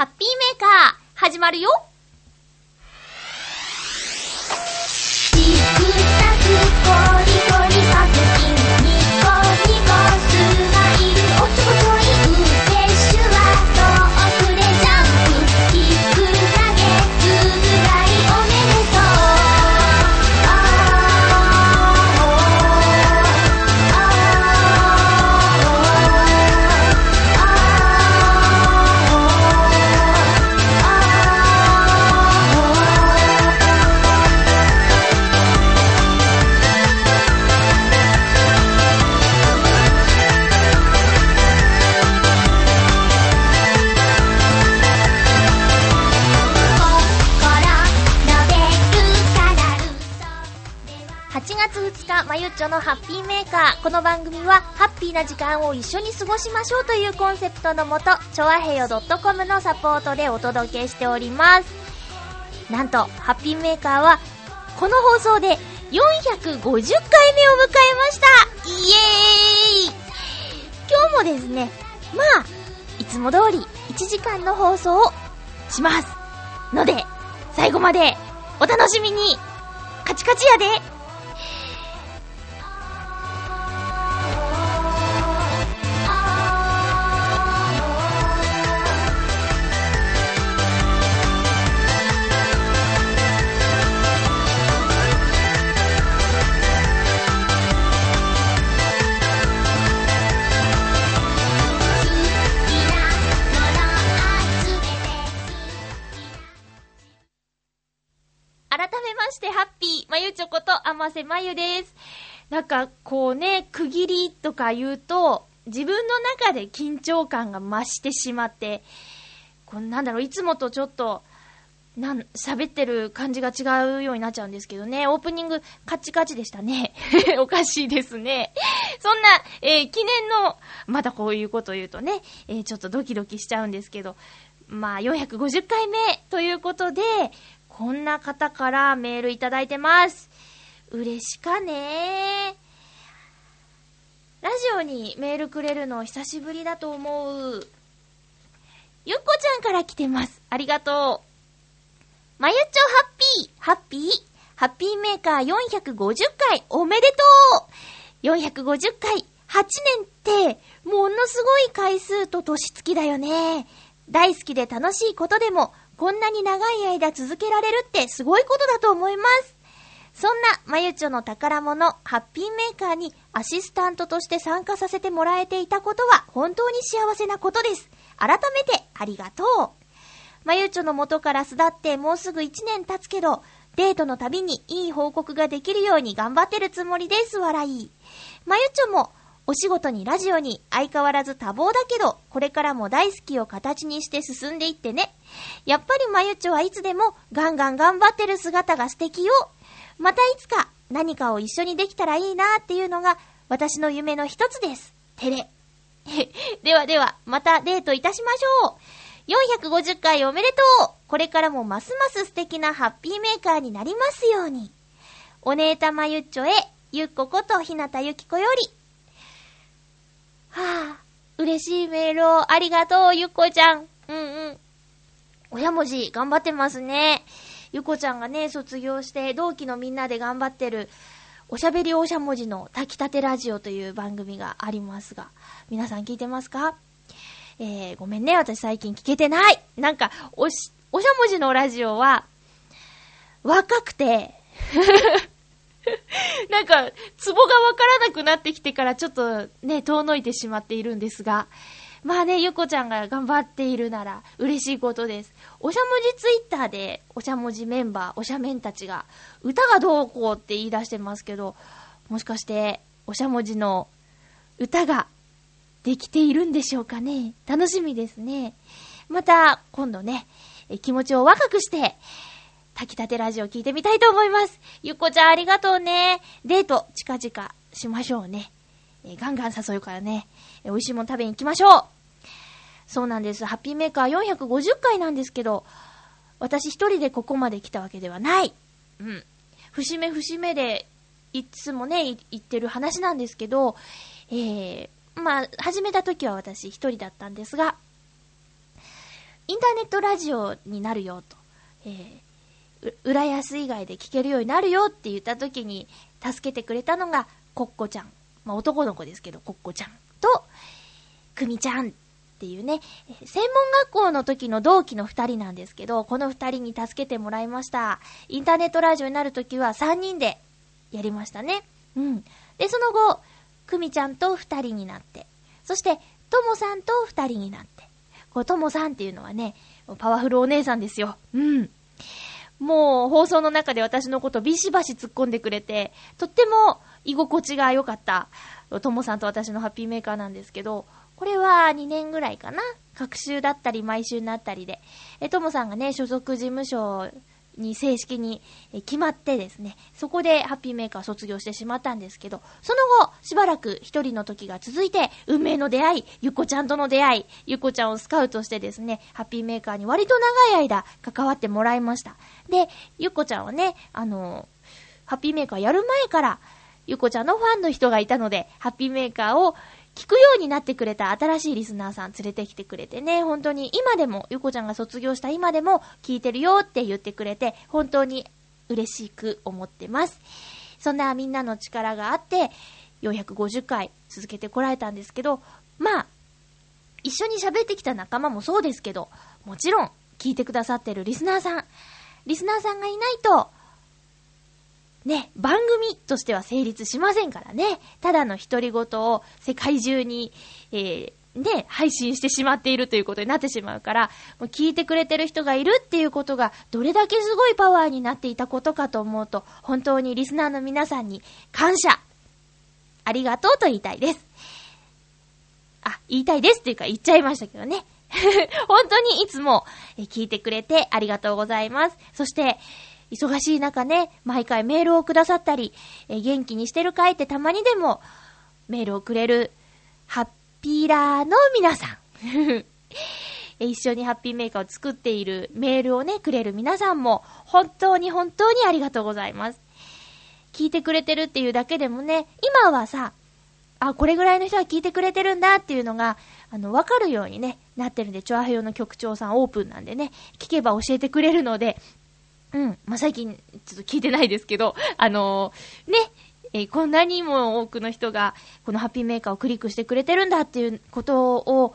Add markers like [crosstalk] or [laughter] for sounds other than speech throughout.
ハッピーメーカー、始まるよ。日、まゆっちょのハッピーメーカー。この番組は、ハッピーな時間を一緒に過ごしましょうというコンセプトのもと、ちょわへよ .com のサポートでお届けしております。なんと、ハッピーメーカーは、この放送で450回目を迎えましたイエーイ今日もですね、まあ、いつも通り1時間の放送をします。ので、最後までお楽しみにカチカチやでませまゆです。なんか、こうね、区切りとか言うと、自分の中で緊張感が増してしまって、こうなんだろう、いつもとちょっと、なん、喋ってる感じが違うようになっちゃうんですけどね。オープニングカチカチでしたね。[laughs] おかしいですね。そんな、えー記念の、またこういうことを言うとね、えーちょっとドキドキしちゃうんですけど、まあ、450回目ということで、こんな方からメールいただいてます。嬉しかねラジオにメールくれるの久しぶりだと思う。ゆっこちゃんから来てます。ありがとう。まゆっちょハッピー、ハッピー、ハッピーメーカー450回おめでとう !450 回、8年って、ものすごい回数と年月だよね。大好きで楽しいことでも、こんなに長い間続けられるってすごいことだと思います。そんな、まゆちょの宝物、ハッピーメーカーにアシスタントとして参加させてもらえていたことは本当に幸せなことです。改めてありがとう。まゆちょの元から巣立ってもうすぐ1年経つけど、デートのたびにいい報告ができるように頑張ってるつもりです、笑い。まゆちょも、お仕事にラジオに相変わらず多忙だけど、これからも大好きを形にして進んでいってね。やっぱりまゆちょはいつでもガンガン頑張ってる姿が素敵よ。またいつか何かを一緒にできたらいいなっていうのが私の夢の一つです。てれ。[laughs] ではでは、またデートいたしましょう。450回おめでとうこれからもますます素敵なハッピーメーカーになりますように。お姉たまゆっちょへ、ゆっこことひなたゆきこより。はぁ、嬉しいメールをありがとう、ゆっこちゃん。うんうん。親文字、頑張ってますね。ゆこちゃんがね、卒業して、同期のみんなで頑張ってる、おしゃべりおしゃもじの炊きたてラジオという番組がありますが、皆さん聞いてますか？えー、ごめんね、私最近聞けてない。なんか、おし、おしゃもじのラジオは、若くて、[laughs] なんか、ツボがわからなくなってきてからちょっとね、遠のいてしまっているんですが、まあね、ゆこちゃんが頑張っているなら嬉しいことです。おしゃもじツイッターで、おしゃもじメンバー、おしゃメンたちが、歌がどうこうって言い出してますけど、もしかして、おしゃもじの歌ができているんでしょうかね？楽しみですね。また、今度ね、気持ちを若くして、炊きたてラジオ聞いてみたいと思います。ゆっこちゃんありがとうね。デート、近々しましょうね。えガンガン誘うからね、美味しいもの食べに行きましょう。そうなんです。ハッピーメーカー450回なんですけど、私一人でここまで来たわけではない。うん。節目節目で、いつもね、言ってる話なんですけど、えー、まあ、始めた時は私一人だったんですが、インターネットラジオになるよと、えー、浦安以外で聞けるようになるよって言った時に、助けてくれたのが、コッコちゃん。まあ、男の子ですけど、コッコちゃんと、クミちゃんっていうね、専門学校の時の同期の二人なんですけど、この二人に助けてもらいました。インターネットラジオになる時は三人でやりましたね。うん。で、その後、クミちゃんと二人になって、そして、ともさんと二人になって、こう、ともさんっていうのはね、パワフルお姉さんですよ。うん。もう、放送の中で私のことビシバシ突っ込んでくれて、とっても居心地が良かった、ともさんと私のハッピーメーカーなんですけど、これは2年ぐらいかな。各週だったり、毎週になったりで。え、ともさんがね、所属事務所に正式に決まってですね、そこでハッピーメーカー卒業してしまったんですけど、その後、しばらく一人の時が続いて、運命の出会い、ゆっこちゃんとの出会い、ゆっこちゃんをスカウトしてですね、ハッピーメーカーに割と長い間関わってもらいました。で、ゆっこちゃんはね、あの、ハッピーメーカーやる前から、ゆっこちゃんのファンの人がいたので、ハッピーメーカーを聞くようになってくれた新しいリスナーさん連れてきてくれてね、本当に今でも、ゆこちゃんが卒業した今でも聞いてるよって言ってくれて、本当に嬉しく思ってます。そんなみんなの力があって、450回続けてこられたんですけど、まあ、一緒に喋ってきた仲間もそうですけど、もちろん聞いてくださってるリスナーさん、リスナーさんがいないと、ね、番組としては成立しませんからね。ただの独り言を世界中に、えー、ね、配信してしまっているということになってしまうから、もう聞いてくれてる人がいるっていうことが、どれだけすごいパワーになっていたことかと思うと、本当にリスナーの皆さんに感謝、ありがとうと言いたいです。あ、言いたいですっていうか言っちゃいましたけどね。[laughs] 本当にいつも聞いてくれてありがとうございます。そして、忙しい中ね、毎回メールをくださったり、え元気にしてるかいってたまにでもメールをくれるハッピーラーの皆さん。[laughs] 一緒にハッピーメーカーを作っているメールをね、くれる皆さんも、本当に本当にありがとうございます。聞いてくれてるっていうだけでもね、今はさ、あ、これぐらいの人が聞いてくれてるんだっていうのが、あの、わかるようにね、なってるんで、チョアヘヨの局長さんオープンなんでね、聞けば教えてくれるので、うん、まあ、最近、ちょっと聞いてないですけど、[laughs] あのーね、えーこんなにも多くの人が、このハッピーメーカーをクリックしてくれてるんだっていうことを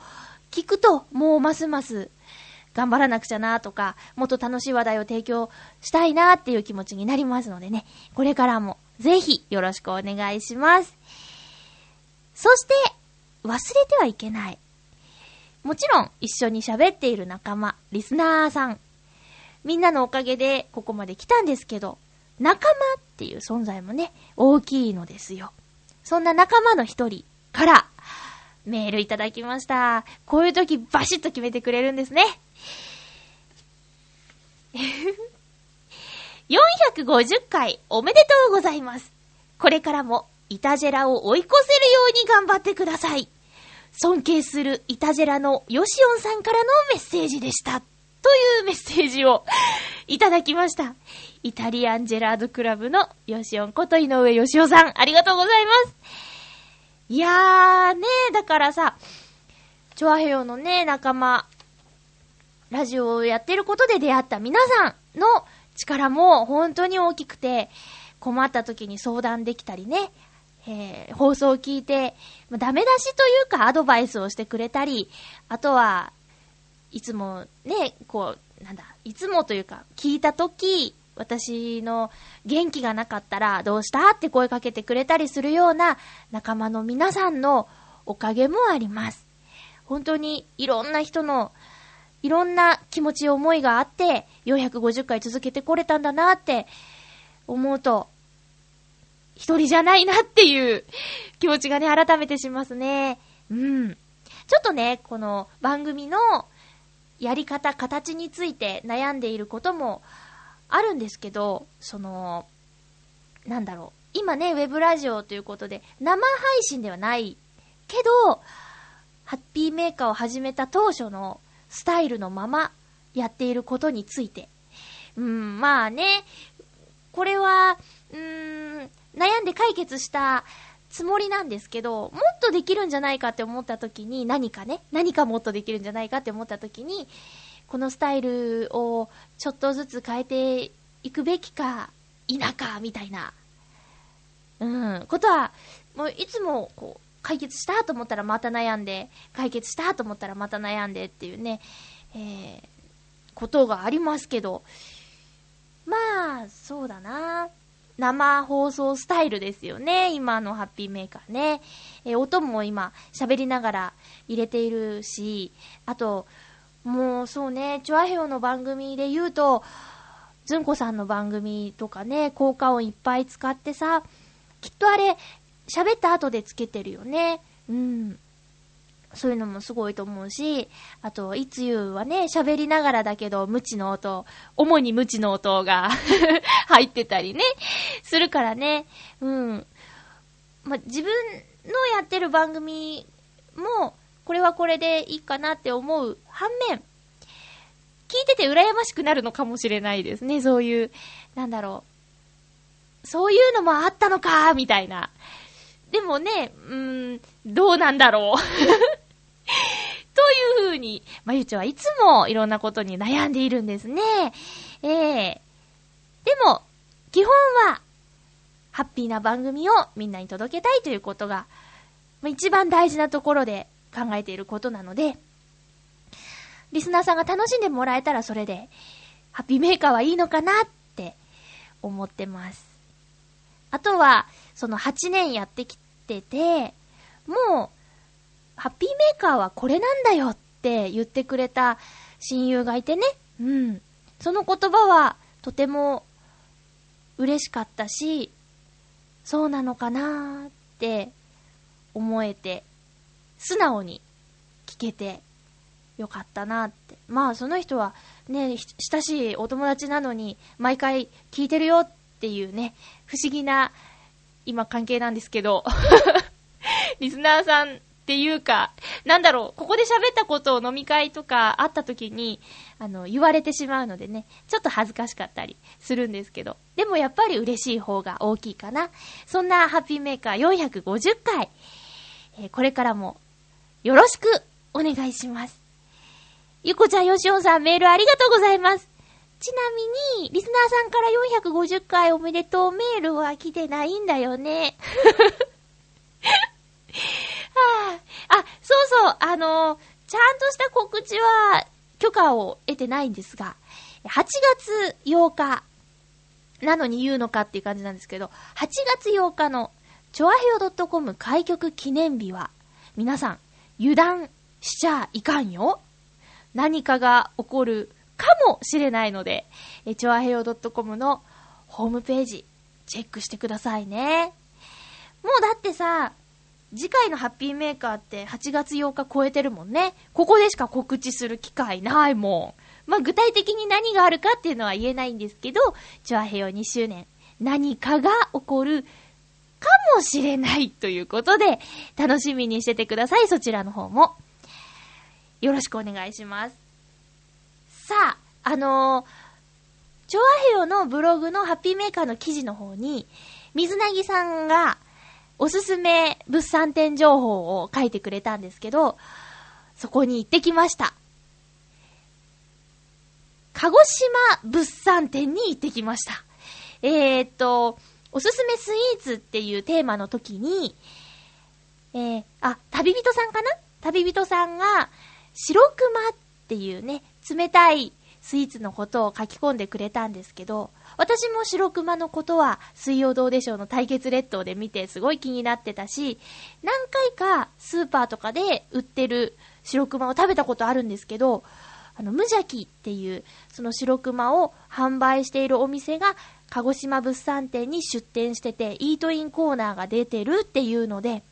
聞くと、もうますます、頑張らなくちゃなとか、もっと楽しい話題を提供したいなっていう気持ちになりますのでね、これからもぜひよろしくお願いします。そして、忘れてはいけない。もちろん、一緒に喋っている仲間、リスナーさん。みんなのおかげでここまで来たんですけど、仲間っていう存在もね、大きいのですよ。そんな仲間の一人から、メールいただきました。こういう時バシッと決めてくれるんですね。[laughs] 450回おめでとうございます。これからもイタジェラを追い越せるように頑張ってください。尊敬するイタジェラのヨシオンさんからのメッセージでした。というメッセージをいただきました。イタリアンジェラードクラブのヨシオンこと井上ヨシオさん、ありがとうございます。いやーねだからさ、チョアヘヨのね、仲間、ラジオをやってることで出会った皆さんの力も本当に大きくて、困った時に相談できたりね、えー放送を聞いて、ダメ出しというかアドバイスをしてくれたり、あとは、いつもね、こう、なんだ、いつもというか、聞いた時、私の元気がなかったらどうしたって声かけてくれたりするような仲間の皆さんのおかげもあります。本当にいろんな人のいろんな気持ち、思いがあって、450回続けてこれたんだなって思うと、一人じゃないなっていう気持ちがね、改めてしますね。うん。ちょっとね、この番組のやり方、形について悩んでいることもあるんですけど、その、なんだろう。今ね、ウェブラジオということで、生配信ではないけど、ハッピーメーカーを始めた当初のスタイルのままやっていることについて。うん、まあね、これは、うーん、悩んで解決したつもりなんですけど、もっとできるんじゃないかって思った時に、何かね、何かもっとできるんじゃないかって思った時に、このスタイルをちょっとずつ変えていくべきか否かみたいな、うん、ことは、もういつもこう、解決したと思ったらまた悩んで、解決したと思ったらまた悩んでっていうね、えー、ことがありますけど、まあ、そうだな。生放送スタイルですよね。今のハッピーメーカーね。えー音も今喋りながら入れているし、あと、もうそうね、チョアヘオの番組で言うと、ずんこさんの番組とかね、効果音いっぱい使ってさ、きっとあれ、喋った後でつけてるよね。うん。そういうのもすごいと思うし、あと、いつゆうはね、喋りながらだけど、無知の音、主に無知の音が [laughs] 入ってたりね、するからね。うん。ま、自分のやってる番組も、これはこれでいいかなって思う反面、聞いてて羨ましくなるのかもしれないですね。そういう、なんだろう。そういうのもあったのか、みたいな。でもね、うーん、どうなんだろう。というふうに、まゆちょはいつもいろんなことに悩んでいるんですね。ええでも、基本は、ハッピーな番組をみんなに届けたいということが、まあ一番大事なところで考えていることなので、リスナーさんが楽しんでもらえたらそれで、ハッピーメーカーはいいのかなって思ってます。あとは、その8年やってきてて、もう、ハッピーメーカーはこれなんだよって言ってくれた親友がいてね。うん。その言葉はとても嬉しかったし、そうなのかなーって思えて、素直に聞けてよかったなって。まあその人はね、親しいお友達なのに毎回聞いてるよっていうね、不思議な今関係なんですけど、[laughs] リスナーさんっていうか、なんだろう、ここで喋ったことを飲み会とかあった時に、あの、言われてしまうのでね、ちょっと恥ずかしかったりするんですけど、でもやっぱり嬉しい方が大きいかな。そんなハッピーメーカー450回、えーこれからもよろしくお願いします。ゆこちゃん、よしおさん、メールありがとうございます。ちなみに、リスナーさんから450回おめでとうメールは来てないんだよね。は [laughs] あ、あ、そうそう、あのちゃんとした告知は許可を得てないんですが、8月8日なのに言うのかっていう感じなんですけど、8月8日のチョアヘオ .com 開局記念日は、皆さん、油断しちゃいかんよ。何かが起こるかもしれないので、えチョアヘオ .com のホームページ、チェックしてくださいね。もうだってさ、次回のハッピーメーカーって8月8日超えてるもんね。ここでしか告知する機会ないもん。まあ、具体的に何があるかっていうのは言えないんですけど、チョアヘヨ2周年、何かが起こるかもしれないということで、楽しみにしててください。そちらの方も。よろしくお願いします。さあ、あのー、チョアヘヨのブログのハッピーメーカーの記事の方に、水なぎさんが、おすすめ物産展情報を書いてくれたんですけど、そこに行ってきました。鹿児島物産展に行ってきました。えー、っと、おすすめスイーツっていうテーマの時に、えー、あ、旅人さんかな？旅人さんが、白熊っていうね、冷たいスイーツのことを書き込んでくれたんですけど、私も白熊のことは水曜どうでしょうの対決列島で見てすごい気になってたし、何回かスーパーとかで売ってる白熊を食べたことあるんですけど、あの、無邪気っていう、その白熊を販売しているお店が、鹿児島物産展に出店してて、イートインコーナーが出てるっていうので、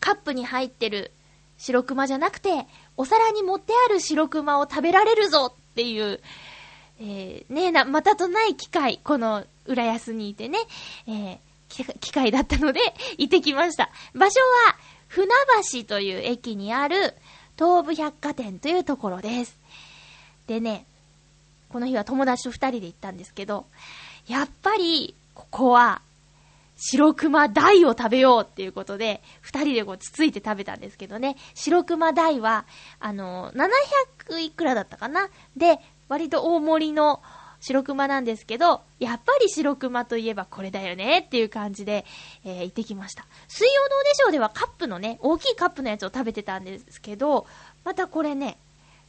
カップに入ってる白熊じゃなくて、お皿に盛ってある白熊を食べられるぞっていう、えー、ねえな、またとない機会、この浦安にいてね、えー、機会だったので、[laughs] 行ってきました。場所は、船橋という駅にある、東武百貨店というところです。でね、この日は友達と二人で行ったんですけど、やっぱり、ここは、白熊大を食べようっていうことで、二人でこうつついて食べたんですけどね、白熊大は、あの、700いくらだったかな？で、割と大盛りの白熊なんですけど、やっぱり白熊といえばこれだよねっていう感じで、えー行ってきました。水曜どうでしょうではカップのね、大きいカップのやつを食べてたんですけど、またこれね、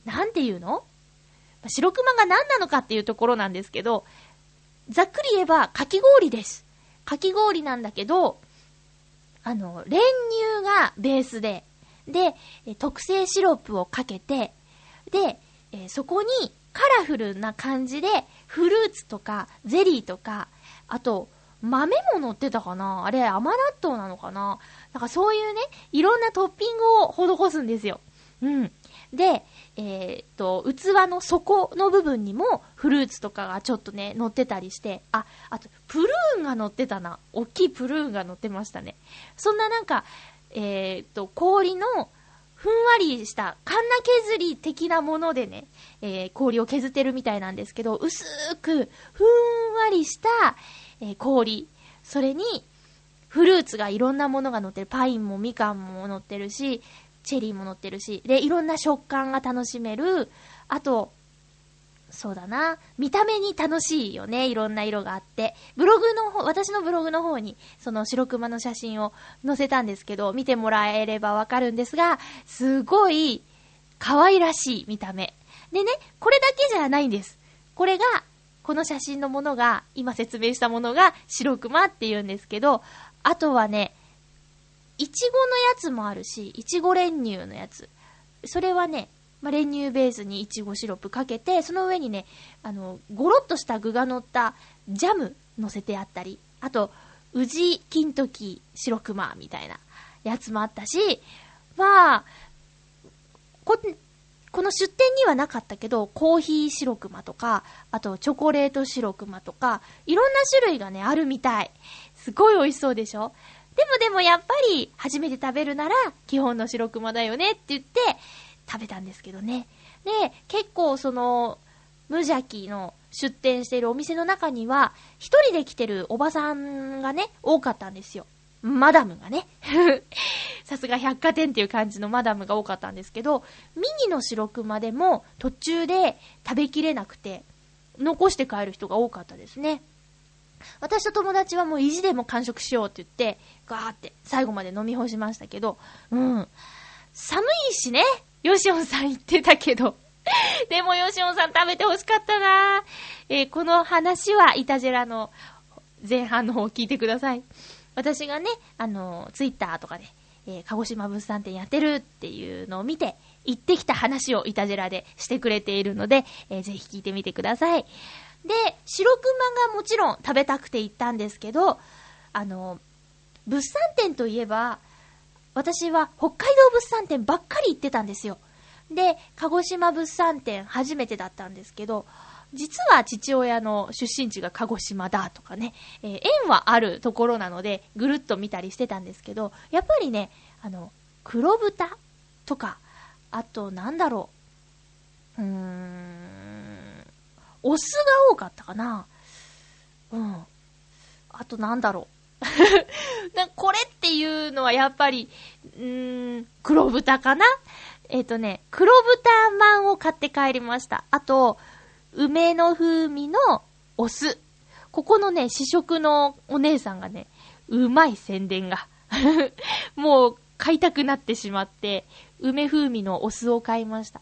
なんていうの？白熊が何なのかっていうところなんですけど、ざっくり言えばかき氷です。かき氷なんだけど、あの、練乳がベースで、で、特製シロップをかけて、で、えーそこにカラフルな感じで、フルーツとか、ゼリーとか、あと、豆も乗ってたかな？あれ、甘納豆なのかな？なんかそういうね、いろんなトッピングを施すんですよ。うん。で、えーっと、器の底の部分にもフルーツとかがちょっとね、乗ってたりして、あ、あと、プルーンが乗ってたな。大きいプルーンが乗ってましたね。そんななんか、えーっと、氷のふんわりした、カンナ削り的なものでね、えー氷を削ってるみたいなんですけど、薄く、ふんわりした、えー氷。それに、フルーツがいろんなものが乗ってる。パインもみかんも乗ってるし、チェリーも乗ってるし、で、いろんな食感が楽しめる。あと、そうだな。見た目に楽しいよね。いろんな色があって。ブログの方、私のブログの方に、その白熊の写真を載せたんですけど、見てもらえればわかるんですが、すごい、可愛らしい見た目。でね、これだけじゃないんです。これが、この写真のものが、今説明したものが白熊って言うんですけど、あとはね、いちごのやつもあるし、いちご練乳のやつ。それはね、まあ、練乳ベースにいちごシロップかけて、その上にね、あの、ごろっとした具が乗ったジャム乗せてあったり、あと、宇治金時白熊みたいなやつもあったし、まあ、こ、この出店にはなかったけど、コーヒー白熊とか、あとチョコレート白熊とか、いろんな種類がね、あるみたい。すごい美味しそうでしょ？でもでもやっぱり、初めて食べるなら、基本の白熊だよねって言って、食べたんですけどね。で、結構その、無邪気の出店しているお店の中には、一人で来てるおばさんがね、多かったんですよ。マダムがね。[laughs] さすが百貨店っていう感じのマダムが多かったんですけど、ミニの白熊でも途中で食べきれなくて、残して帰る人が多かったですね。私と友達はもう意地でも完食しようって言って、ガーって最後まで飲み干しましたけど、うん。寒いしね、ヨシオンさん言ってたけど。[laughs] でもヨシオンさん食べて欲しかったなえーこの話はイタジェラの前半の方を聞いてください。私がね、あの、ツイッターとかで、えー鹿児島物産展やってるっていうのを見て、行ってきた話をイタジェラでしてくれているので、えーぜひ聞いてみてください。で、白熊がもちろん食べたくて行ったんですけど、あの、物産展といえば、私は北海道物産展ばっかり行ってたんですよ。で、鹿児島物産展初めてだったんですけど、実は父親の出身地が鹿児島だとかね、えー縁はあるところなので、ぐるっと見たりしてたんですけど、やっぱりね、あの、黒豚とか、あと、なんだろう、うーん、オスが多かったかな。うん。あと、なんだろう。[laughs] これっていうのはやっぱり、うーん、黒豚かな？えっ、とね、黒豚まんを買って帰りました。あと、梅の風味のお酢。ここのね、試食のお姉さんがね、うまい宣伝が。[laughs] もう買いたくなってしまって、梅風味のお酢を買いました。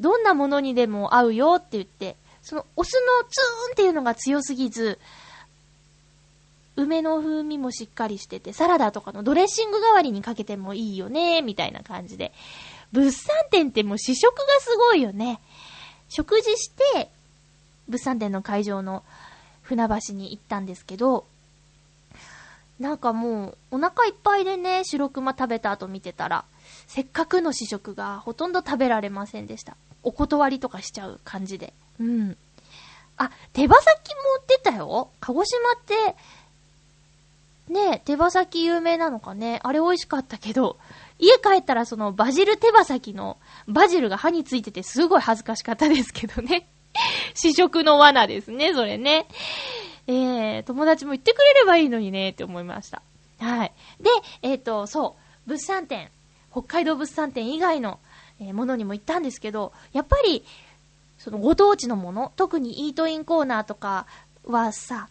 どんなものにでも合うよって言って、そのお酢のツーンっていうのが強すぎず、梅の風味もしっかりしてて、サラダとかのドレッシング代わりにかけてもいいよね、みたいな感じで。物産展ってもう試食がすごいよね。食事して、物産展の会場の船橋に行ったんですけど、なんかもう、お腹いっぱいでね、白熊食べた後見てたら、せっかくの試食がほとんど食べられませんでした。お断りとかしちゃう感じで。うん。あ、手羽先も売ってたよ。鹿児島って、ねえ、手羽先有名なのかね。あれ美味しかったけど、家帰ったらそのバジル手羽先のバジルが歯についててすごい恥ずかしかったですけどね。[laughs] 試食の罠ですね、それね。えー、友達も言ってくれればいいのにね、って思いました。はい。で、えっ、と、そう、物産展、北海道物産展以外の、えものにも行ったんですけど、やっぱり、そのご当地のもの、特にイートインコーナーとかはさ、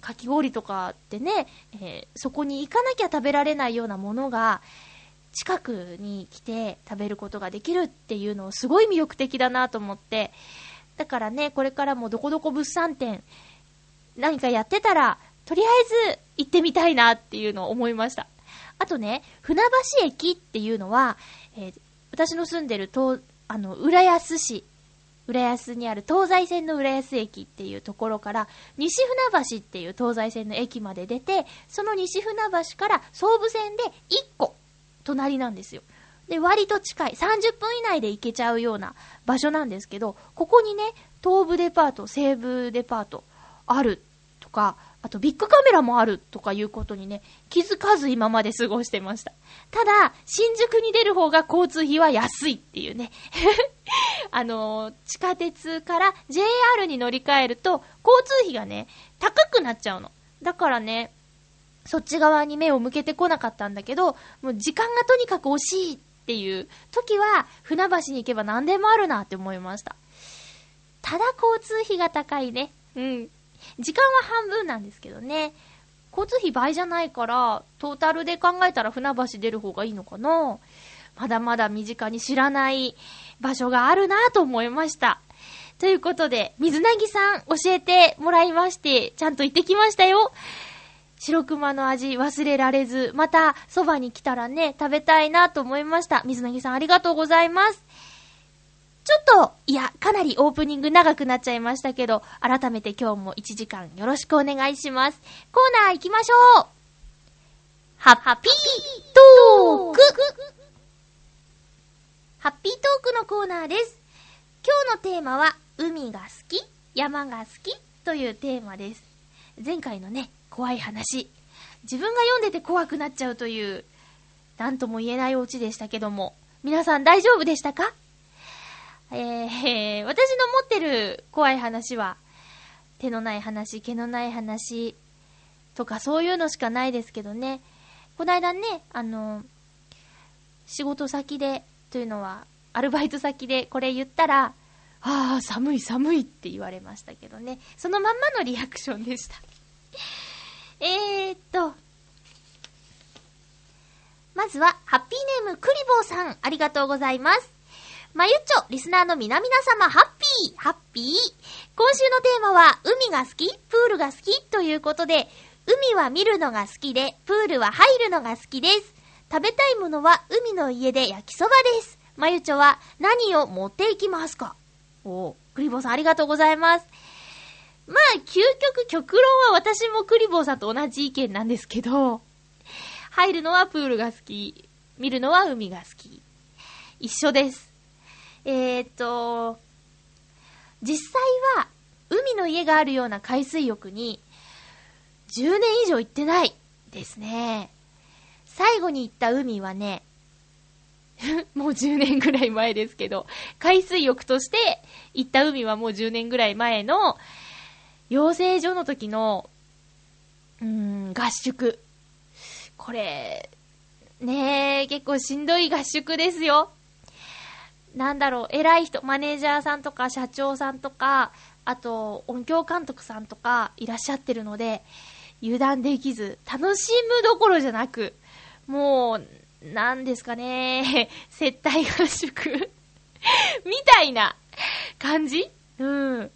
かき氷とかってね、えーそこに行かなきゃ食べられないようなものが、近くに来て食べることができるっていうのをすごい魅力的だなと思って、だからね、これからもどこどこ物産展、何かやってたら、とりあえず行ってみたいなっていうのを思いました。あとね、船橋駅っていうのは、えー私の住んでる東、あの、浦安市、浦安にある東西線の浦安駅っていうところから、西船橋っていう東西線の駅まで出て、その西船橋から総武線で1個、隣なんですよ。で、割と近い。30分以内で行けちゃうような場所なんですけど、ここにね、東武デパート、西武デパート、あるとか、あとビッグカメラもあるとかいうことにね、気づかず今まで過ごしてました。ただ、新宿に出る方が交通費は安いっていうね。[laughs] あのー地下鉄から JR に乗り換えると、交通費がね、高くなっちゃうの。だからね、そっち側に目を向けてこなかったんだけど、もう時間がとにかく惜しいっていう時は、船橋に行けば何でもあるなって思いました。ただ交通費が高いね。うん。時間は半分なんですけどね。交通費倍じゃないから、トータルで考えたら船橋出る方がいいのかなまだまだ身近に知らない場所があるなと思いました。ということで、水なぎさん教えてもらいまして、ちゃんと行ってきましたよ。白熊の味忘れられず、またそばに来たらね、食べたいなと思いました。水なぎさんありがとうございます。ちょっと、いや、かなりオープニング長くなっちゃいましたけど、改めて今日も1時間よろしくお願いします。コーナー行きましょうハッピートークハッピートークのコーナーです。今日のテーマは、海が好き山が好きというテーマです。前回のね、怖い話。自分が読んでて怖くなっちゃうという、なんとも言えないお家でしたけども、皆さん大丈夫でしたか？えー、私の持ってる怖い話は、手のない話、毛のない話、とかそういうのしかないですけどね。こないだね、あの、仕事先で、というのは、アルバイト先でこれ言ったら、ああ、寒い寒いって言われましたけどね。そのまんまのリアクションでした。[laughs] えーっと、まずは、ハッピーネームクリボーさん、ありがとうございます。まゆっちょ、リスナーの皆々様、ハッピー、ハッピー。今週のテーマは、海が好き？プールが好き？ということで、海は見るのが好きで、プールは入るのが好きです。食べたいものは、海の家で焼きそばです。まゆちょは、何を持っていきますか？おクリボーさんありがとうございます。まあ、究極、極論は私もクリボーさんと同じ意見なんですけど、入るのはプールが好き、見るのは海が好き。一緒です。えーと、実際は、海の家があるような海水浴に、10年以上行ってないですね。最後に行った海はね、[laughs] もう10年ぐらい前ですけど、海水浴として行った海はもう10年ぐらい前の、養成所の時の、うーん、合宿。これ、ねえ、結構しんどい合宿ですよ。なんだろう、偉い人、マネージャーさんとか社長さんとか、あと音響監督さんとかいらっしゃってるので、油断できず、楽しむどころじゃなく、もう、なんですかね、[laughs] 接待合宿 [laughs] みたいな感じ？うん。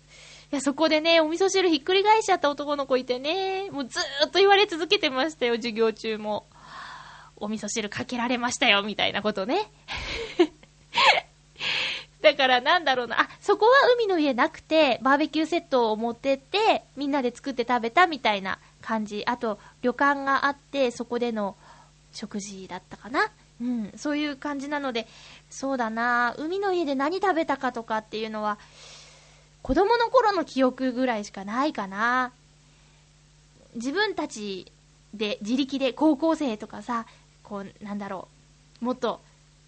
いや、そこでね、お味噌汁ひっくり返しちゃった男の子いてね、もうずーっと言われ続けてましたよ、授業中も。お味噌汁かけられましたよ、みたいなことね。[laughs] だからなんだろうな、あ、そこは海の家なくて、バーベキューセットを持ってって、みんなで作って食べたみたいな感じ。あと、旅館があって、そこでの食事だったかな。うん、そういう感じなので、そうだな、海の家で何食べたかとかっていうのは、子供の頃の記憶ぐらいしかないかな。自分たちで、自力で高校生とかさ、こう、なんだろう、もっと、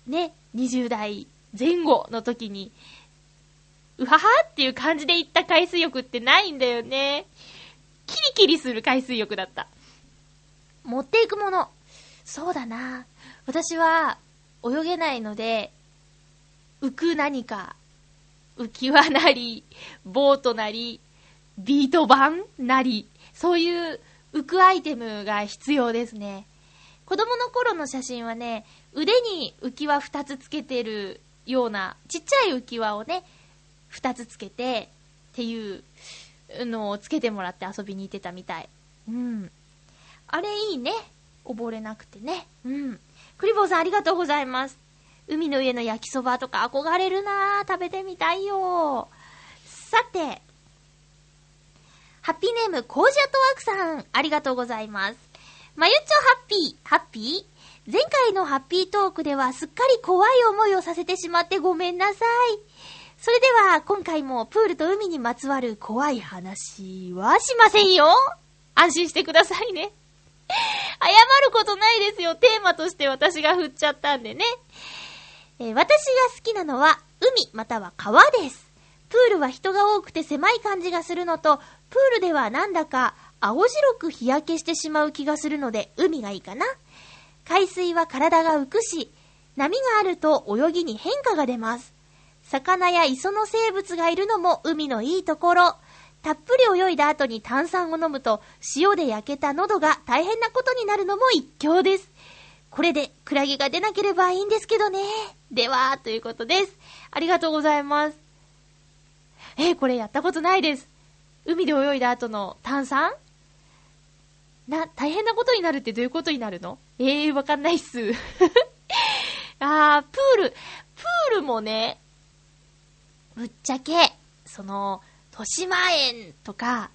ね、20代前後の時に、うははっていう感じで行った海水浴ってないんだよね。キリキリする海水浴だった。持っていくもの。そうだな。私は泳げないので、浮く何か、浮き輪なり、ボートなり、ビート板なり、そういう浮くアイテムが必要ですね。子供の頃の写真はね、腕に浮き輪2つつけてるような、ちっちゃい浮き輪をね、2つつけて、っていうのをつけてもらって遊びに行ってたみたい。うん。あれいいね。溺れなくてね。うん。クリボーさんありがとうございます。海の上の焼きそばとか憧れるなぁ。食べてみたいよ。さて、ハッピーネーム、コージアトワークさん、ありがとうございます。まゆっちょハッピー、ハッピー？前回のハッピートークではすっかり怖い思いをさせてしまってごめんなさい。それでは、今回もプールと海にまつわる怖い話はしませんよ安心してくださいね。謝ることないですよ。テーマとして私が振っちゃったんでね。えー私が好きなのは海または川です。プールは人が多くて狭い感じがするのと、プールではなんだか青白く日焼けしてしまう気がするので海がいいかな。海水は体が浮くし、波があると泳ぎに変化が出ます。魚や磯の生物がいるのも海のいいところ。たっぷり泳いだ後に炭酸を飲むと塩で焼けた喉が大変なことになるのも一興です。これでクラゲが出なければいいんですけどね。では、ということです。ありがとうございます。えこれやったことないです。海で泳いだ後の炭酸？な、大変なことになるってどういうことになるの？ええー、わかんないっす。[laughs] あー、プール、プールもね、ぶっちゃけ、その、豊島園とか、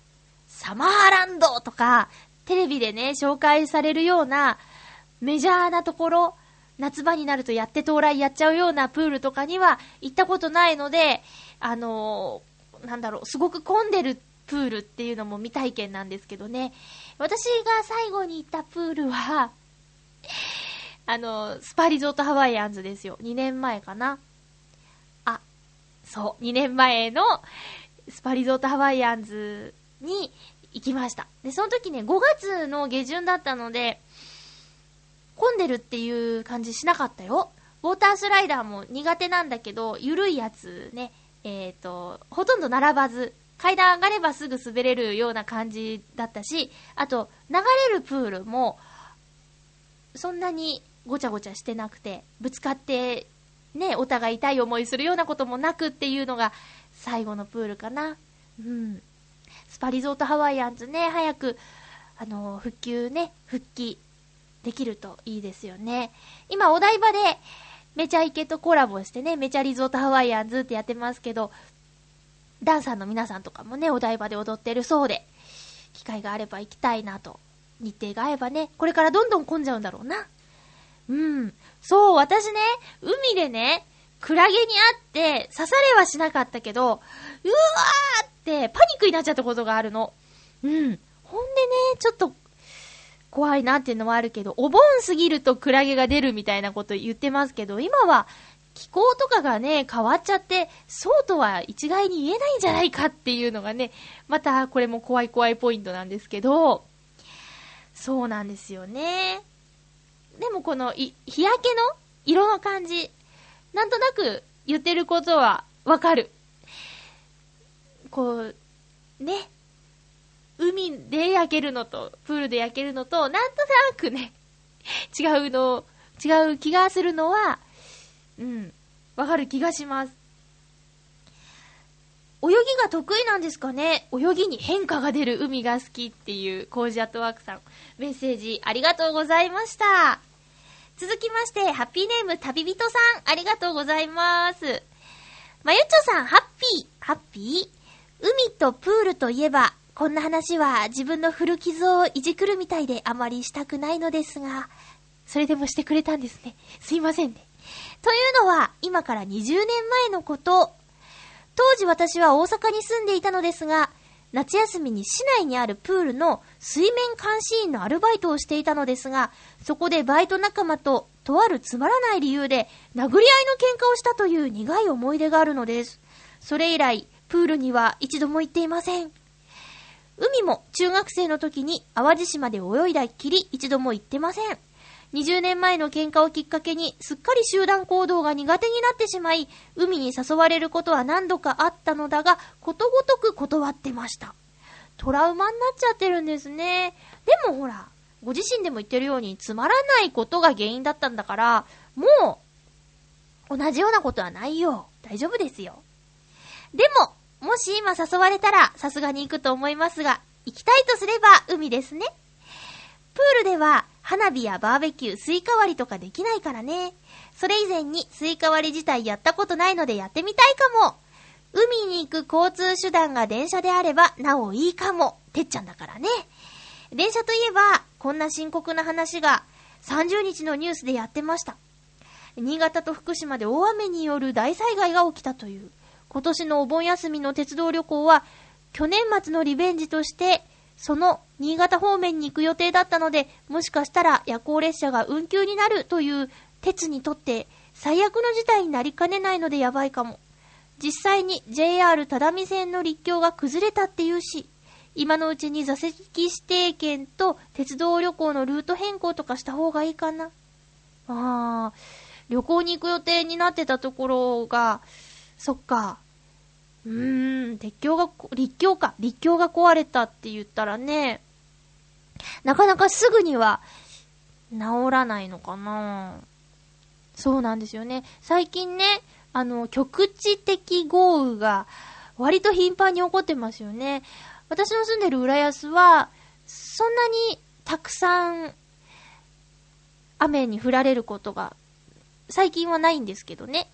サマーランドとか、テレビでね、紹介されるような、メジャーなところ、夏場になるとやって到来やっちゃうようなプールとかには行ったことないので、あのーなんだろう、すごく混んでるプールっていうのも未体験なんですけどね。私が最後に行ったプールは、[laughs] あの、スパリゾートハワイアンズですよ。2年前かな。あ、そう、2年前のスパリゾートハワイアンズに行きました。で、その時ね、5月の下旬だったので、混んでるっていう感じしなかったよ。ウォータースライダーも苦手なんだけど、ゆるいやつね、えっ、と、ほとんど並ばず、階段上がればすぐ滑れるような感じだったし、あと、流れるプールも、そんなにごちゃごちゃしてなくて、ぶつかって、ね、お互い痛い思いするようなこともなくっていうのが、最後のプールかな。うん。スパリゾートハワイアンズね、早く、あの、復旧ね、復帰できるといいですよね。今、お台場で、めちゃイケとコラボしてね、めちゃリゾートハワイアンズってやってますけど、ダンサーの皆さんとかもね、お台場で踊ってるそうで、機会があれば行きたいなと。日程が合えばね、これからどんどん混んじゃうんだろうな。うん。そう、私ね、海でね、クラゲに会って刺されはしなかったけど、うわーってパニックになっちゃったことがあるの。うん。ほんでね、ちょっと怖いなっていうのはあるけど、お盆過ぎるとクラゲが出るみたいなこと言ってますけど、今は気候とかがね、変わっちゃって、そうとは一概に言えないんじゃないかっていうのがね、またこれも怖い怖いポイントなんですけど、そうなんですよね。でもこの日焼けの色の感じ、なんとなく言ってることはわかる。こう、ね。海で焼けるのと、プールで焼けるのと、なんとなくね、違うの、違う気がするのは、うん、わかる気がします。泳ぎが得意なんですかね？泳ぎに変化が出る海が好きっていうコージアットワークさん。メッセージありがとうございました。続きまして、ハッピーネーム旅人さん、ありがとうございます。まゆっちょさん、ハッピー、ハッピー？海とプールといえば、こんな話は自分の古傷をいじくるみたいであまりしたくないのですが、それでもしてくれたんですね。すいませんね。というのは、今から20年前のこと。当時私は大阪に住んでいたのですが、夏休みに市内にあるプールの水面監視員のアルバイトをしていたのですが、そこでバイト仲間ととあるつまらない理由で殴り合いの喧嘩をしたという苦い思い出があるのです。それ以来、プールには一度も行っていません。海も中学生の時に淡路島で泳いだっきり一度も行ってません。20年前の喧嘩をきっかけにすっかり集団行動が苦手になってしまい、海に誘われることは何度かあったのだが、ことごとく断ってました。トラウマになっちゃってるんですね。でもほら、ご自身でも言ってるようにつまらないことが原因だったんだから、もう、同じようなことはないよ。大丈夫ですよ。でも、もし今誘われたら、さすがに行くと思いますが、行きたいとすれば海ですね。プールでは、花火やバーベキュー、スイカ割りとかできないからね。それ以前にスイカ割り自体やったことないのでやってみたいかも。海に行く交通手段が電車であれば、なおいいかも。てっちゃんだからね。電車といえば、こんな深刻な話が30日のニュースでやってました。新潟と福島で大雨による大災害が起きたという。今年のお盆休みの鉄道旅行は、去年末のリベンジとして、その新潟方面に行く予定だったので、もしかしたら夜行列車が運休になるという鉄にとって最悪の事態になりかねないのでやばいかも。実際に JR 只見線の立教が崩れたっていうし、今のうちに座席指定券と鉄道旅行のルート変更とかした方がいいかな。あー、旅行に行く予定になってたところが、そっか。うーん、鉄橋が、立教か。立教が壊れたって言ったらね、なかなかすぐには治らないのかなそうなんですよね。最近ね、あの、局地的豪雨が割と頻繁に起こってますよね。私の住んでる浦安は、そんなにたくさん雨に降られることが最近はないんですけどね。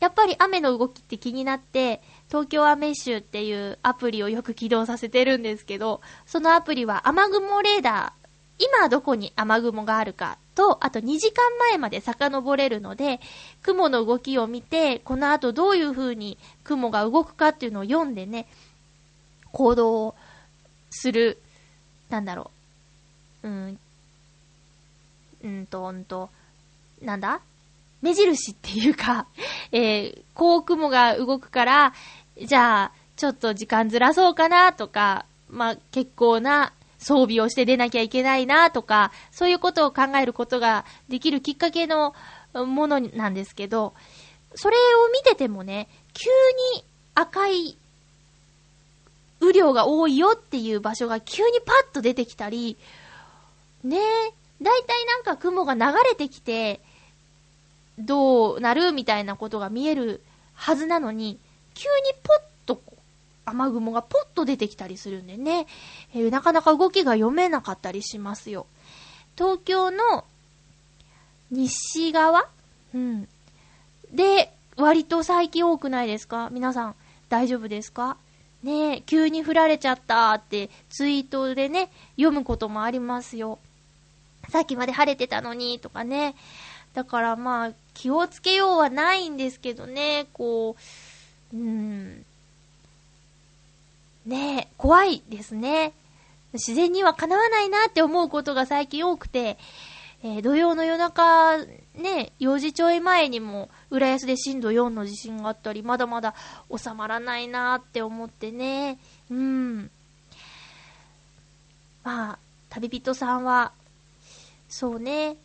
やっぱり雨の動きって気になって、東京雨集っていうアプリをよく起動させてるんですけど、そのアプリは雨雲レーダー、今どこに雨雲があるかと、あと2時間前まで遡れるので、雲の動きを見て、この後どういう風に雲が動くかっていうのを読んでね、行動をする、なんだろう、うん、うんと、うんと、なんだ？目印っていうか、[laughs] えー、こう雲が動くから、じゃあ、ちょっと時間ずらそうかなとか、まあ、結構な装備をして出なきゃいけないなとか、そういうことを考えることができるきっかけのものなんですけど、それを見ててもね、急に赤い雨量が多いよっていう場所が急にパッと出てきたり、ねえ、だいたいなんか雲が流れてきて、どうなるみたいなことが見えるはずなのに、急にポッと雨雲がポッと出てきたりするんでね、えーなかなか動きが読めなかったりしますよ。東京の西側？うん。で、割と最近多くないですか？皆さん、大丈夫ですか？ねえ、急に降られちゃったってツイートでね、読むこともありますよ。さっきまで晴れてたのに、とかね。だからまあ、気をつけようはないんですけどね、こう、うーん。ねえ、怖いですね。自然にはかなわないなって思うことが最近多くて、えー土曜の夜中、ね、4時ちょい前にも、浦安で震度4の地震があったり、まだまだ収まらないなって思ってね。うん。まあ、旅人さんは、そうね、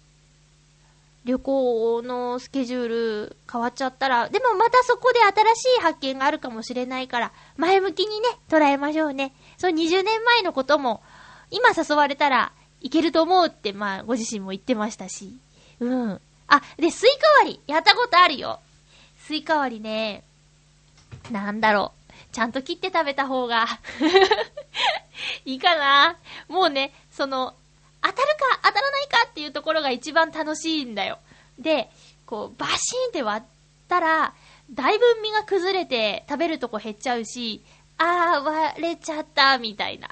旅行のスケジュール変わっちゃったら、でもまたそこで新しい発見があるかもしれないから、前向きにね、捉えましょうね。そう20年前のことも、今誘われたらいけると思うって、まあ、ご自身も言ってましたし。うん。あ、で、スイカ割り、やったことあるよ。スイカ割りね、なんだろう。ちゃんと切って食べた方が、[laughs] いいかな。もうね、その、当たるか当たらないかっていうところが一番楽しいんだよ。で、こう、バシーンって割ったら、だいぶ身が崩れて食べるとこ減っちゃうし、あー、割れちゃった、みたいな。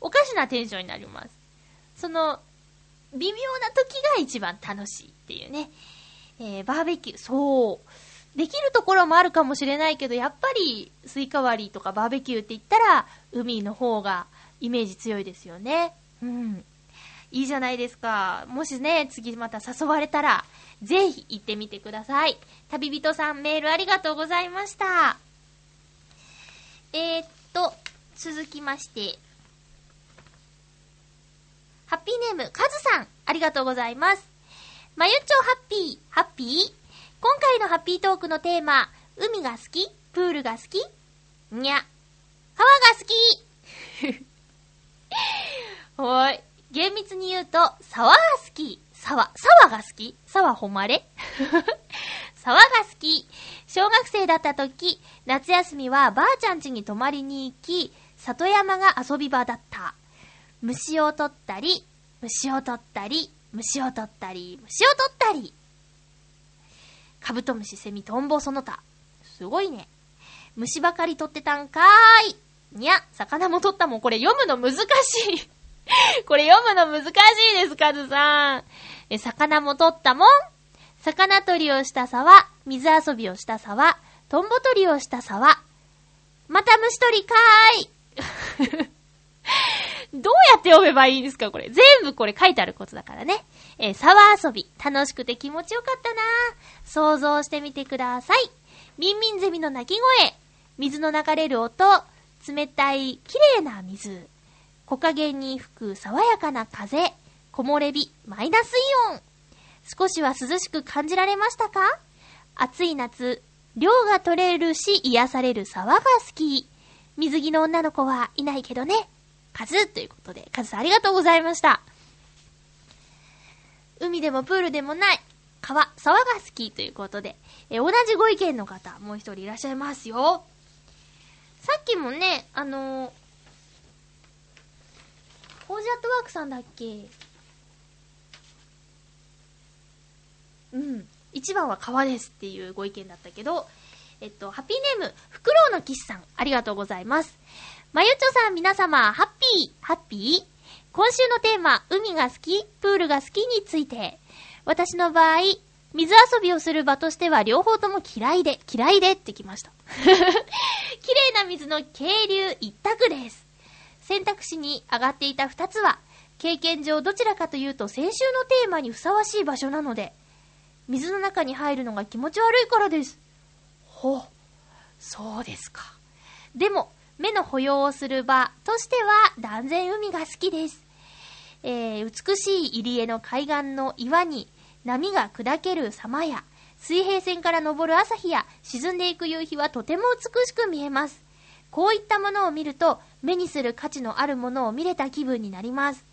おかしなテンションになります。その、微妙な時が一番楽しいっていうね。えー、バーベキュー、そう。できるところもあるかもしれないけど、やっぱりスイカ割りとかバーベキューって言ったら、海の方がイメージ強いですよね。うん。いいじゃないですか。もしね、次また誘われたら、ぜひ行ってみてください。旅人さんメールありがとうございました。えー、っと、続きまして、ハッピーネーム、カズさん、ありがとうございます。まゆちょハッピー、ハッピー？今回のハッピートークのテーマ、海が好き？プールが好き？にゃ。川が好き？[laughs] おい。厳密に言うと、沢が好き。沢、沢が好き？沢誉れ？[laughs] 沢が好き。小学生だった時、夏休みはばあちゃん家に泊まりに行き、里山が遊び場だった。虫を取ったり、虫を取ったり、虫を取ったり、虫を取ったり。カブトムシ、セミ、トンボ、その他。すごいね。虫ばかり取ってたんかーい。にゃ、魚も取ったもん。これ読むの難しい。[laughs] これ読むの難しいです、カズさん。え、魚も取ったもん？魚取りをした沢、水遊びをした沢、トンボ取りをした沢。また虫取りかーい。[laughs] どうやって読めばいいんですかこれ。全部これ書いてあることだからね。え沢遊び。楽しくて気持ちよかったな想像してみてください。ミンミンゼミの鳴き声。水の流れる音。冷たい、綺麗な水。木陰に吹く爽やかな風。木漏れ日、マイナスイオン。少しは涼しく感じられましたか？暑い夏、量が取れるし癒される沢が好き。水着の女の子はいないけどね。カズということで、カズさんありがとうございました。海でもプールでもない、川、沢が好きということで、え同じご意見の方、もう一人いらっしゃいますよ。さっきもね、あのー、コージアットワークさんだっけ？うん。一番は川ですっていうご意見だったけど、えっと、ハッピーネーム、フクロウの騎士さん、ありがとうございます。まゆちょさん、皆様、ハッピー、ハッピー？今週のテーマ、海が好き、プールが好きについて。私の場合、水遊びをする場としては両方とも嫌いで、嫌いでってきました。[laughs] 綺麗な水の渓流一択です。選択肢に上がっていた二つは、経験上どちらかというと先週のテーマにふさわしい場所なので、水の中に入るのが気持ち悪いからです。ほう、そうですか。でも、目の保養をする場としては断然海が好きです。えー美しい入り江の海岸の岩に波が砕ける様や、水平線から昇る朝日や沈んでいく夕日はとても美しく見えます。こういったものを見ると、目にする価値のあるものを見れた気分になります。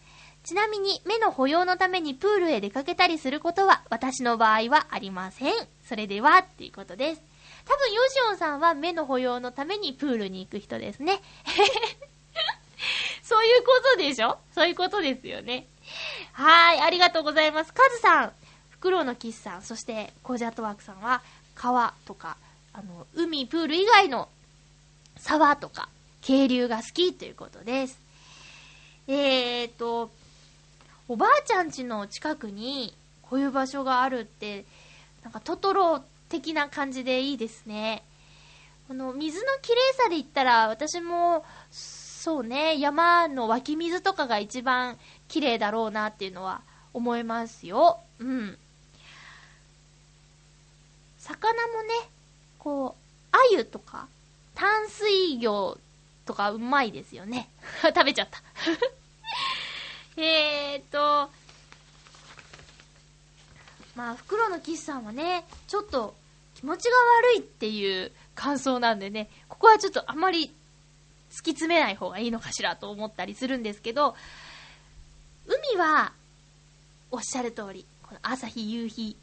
ちなみに、目の保養のためにプールへ出かけたりすることは、私の場合はありません。それでは、っていうことです。多分、ヨシオンさんは目の保養のためにプールに行く人ですね。[laughs] そういうことでしょ？そういうことですよね。はい、ありがとうございます。カズさん、フクロウのキスさん、そしてコジャットワークさんは、川とか、あの、海、プール以外の沢とか、渓流が好きということです。えーと、おばあちゃん家の近くにこういう場所があるって、なんかトトロ的な感じでいいですね。あの、水の綺麗さで言ったら、私も、そうね、山の湧き水とかが一番綺麗だろうなっていうのは思いますよ。うん。魚もね、こう、鮎とか、淡水魚とかうまいですよね。[laughs] 食べちゃった。[laughs] えーっと、まあ、袋の岸さんはね、ちょっと気持ちが悪いっていう感想なんでね、ここはちょっとあまり突き詰めない方がいいのかしらと思ったりするんですけど、海は、おっしゃる通り、この朝日、夕日、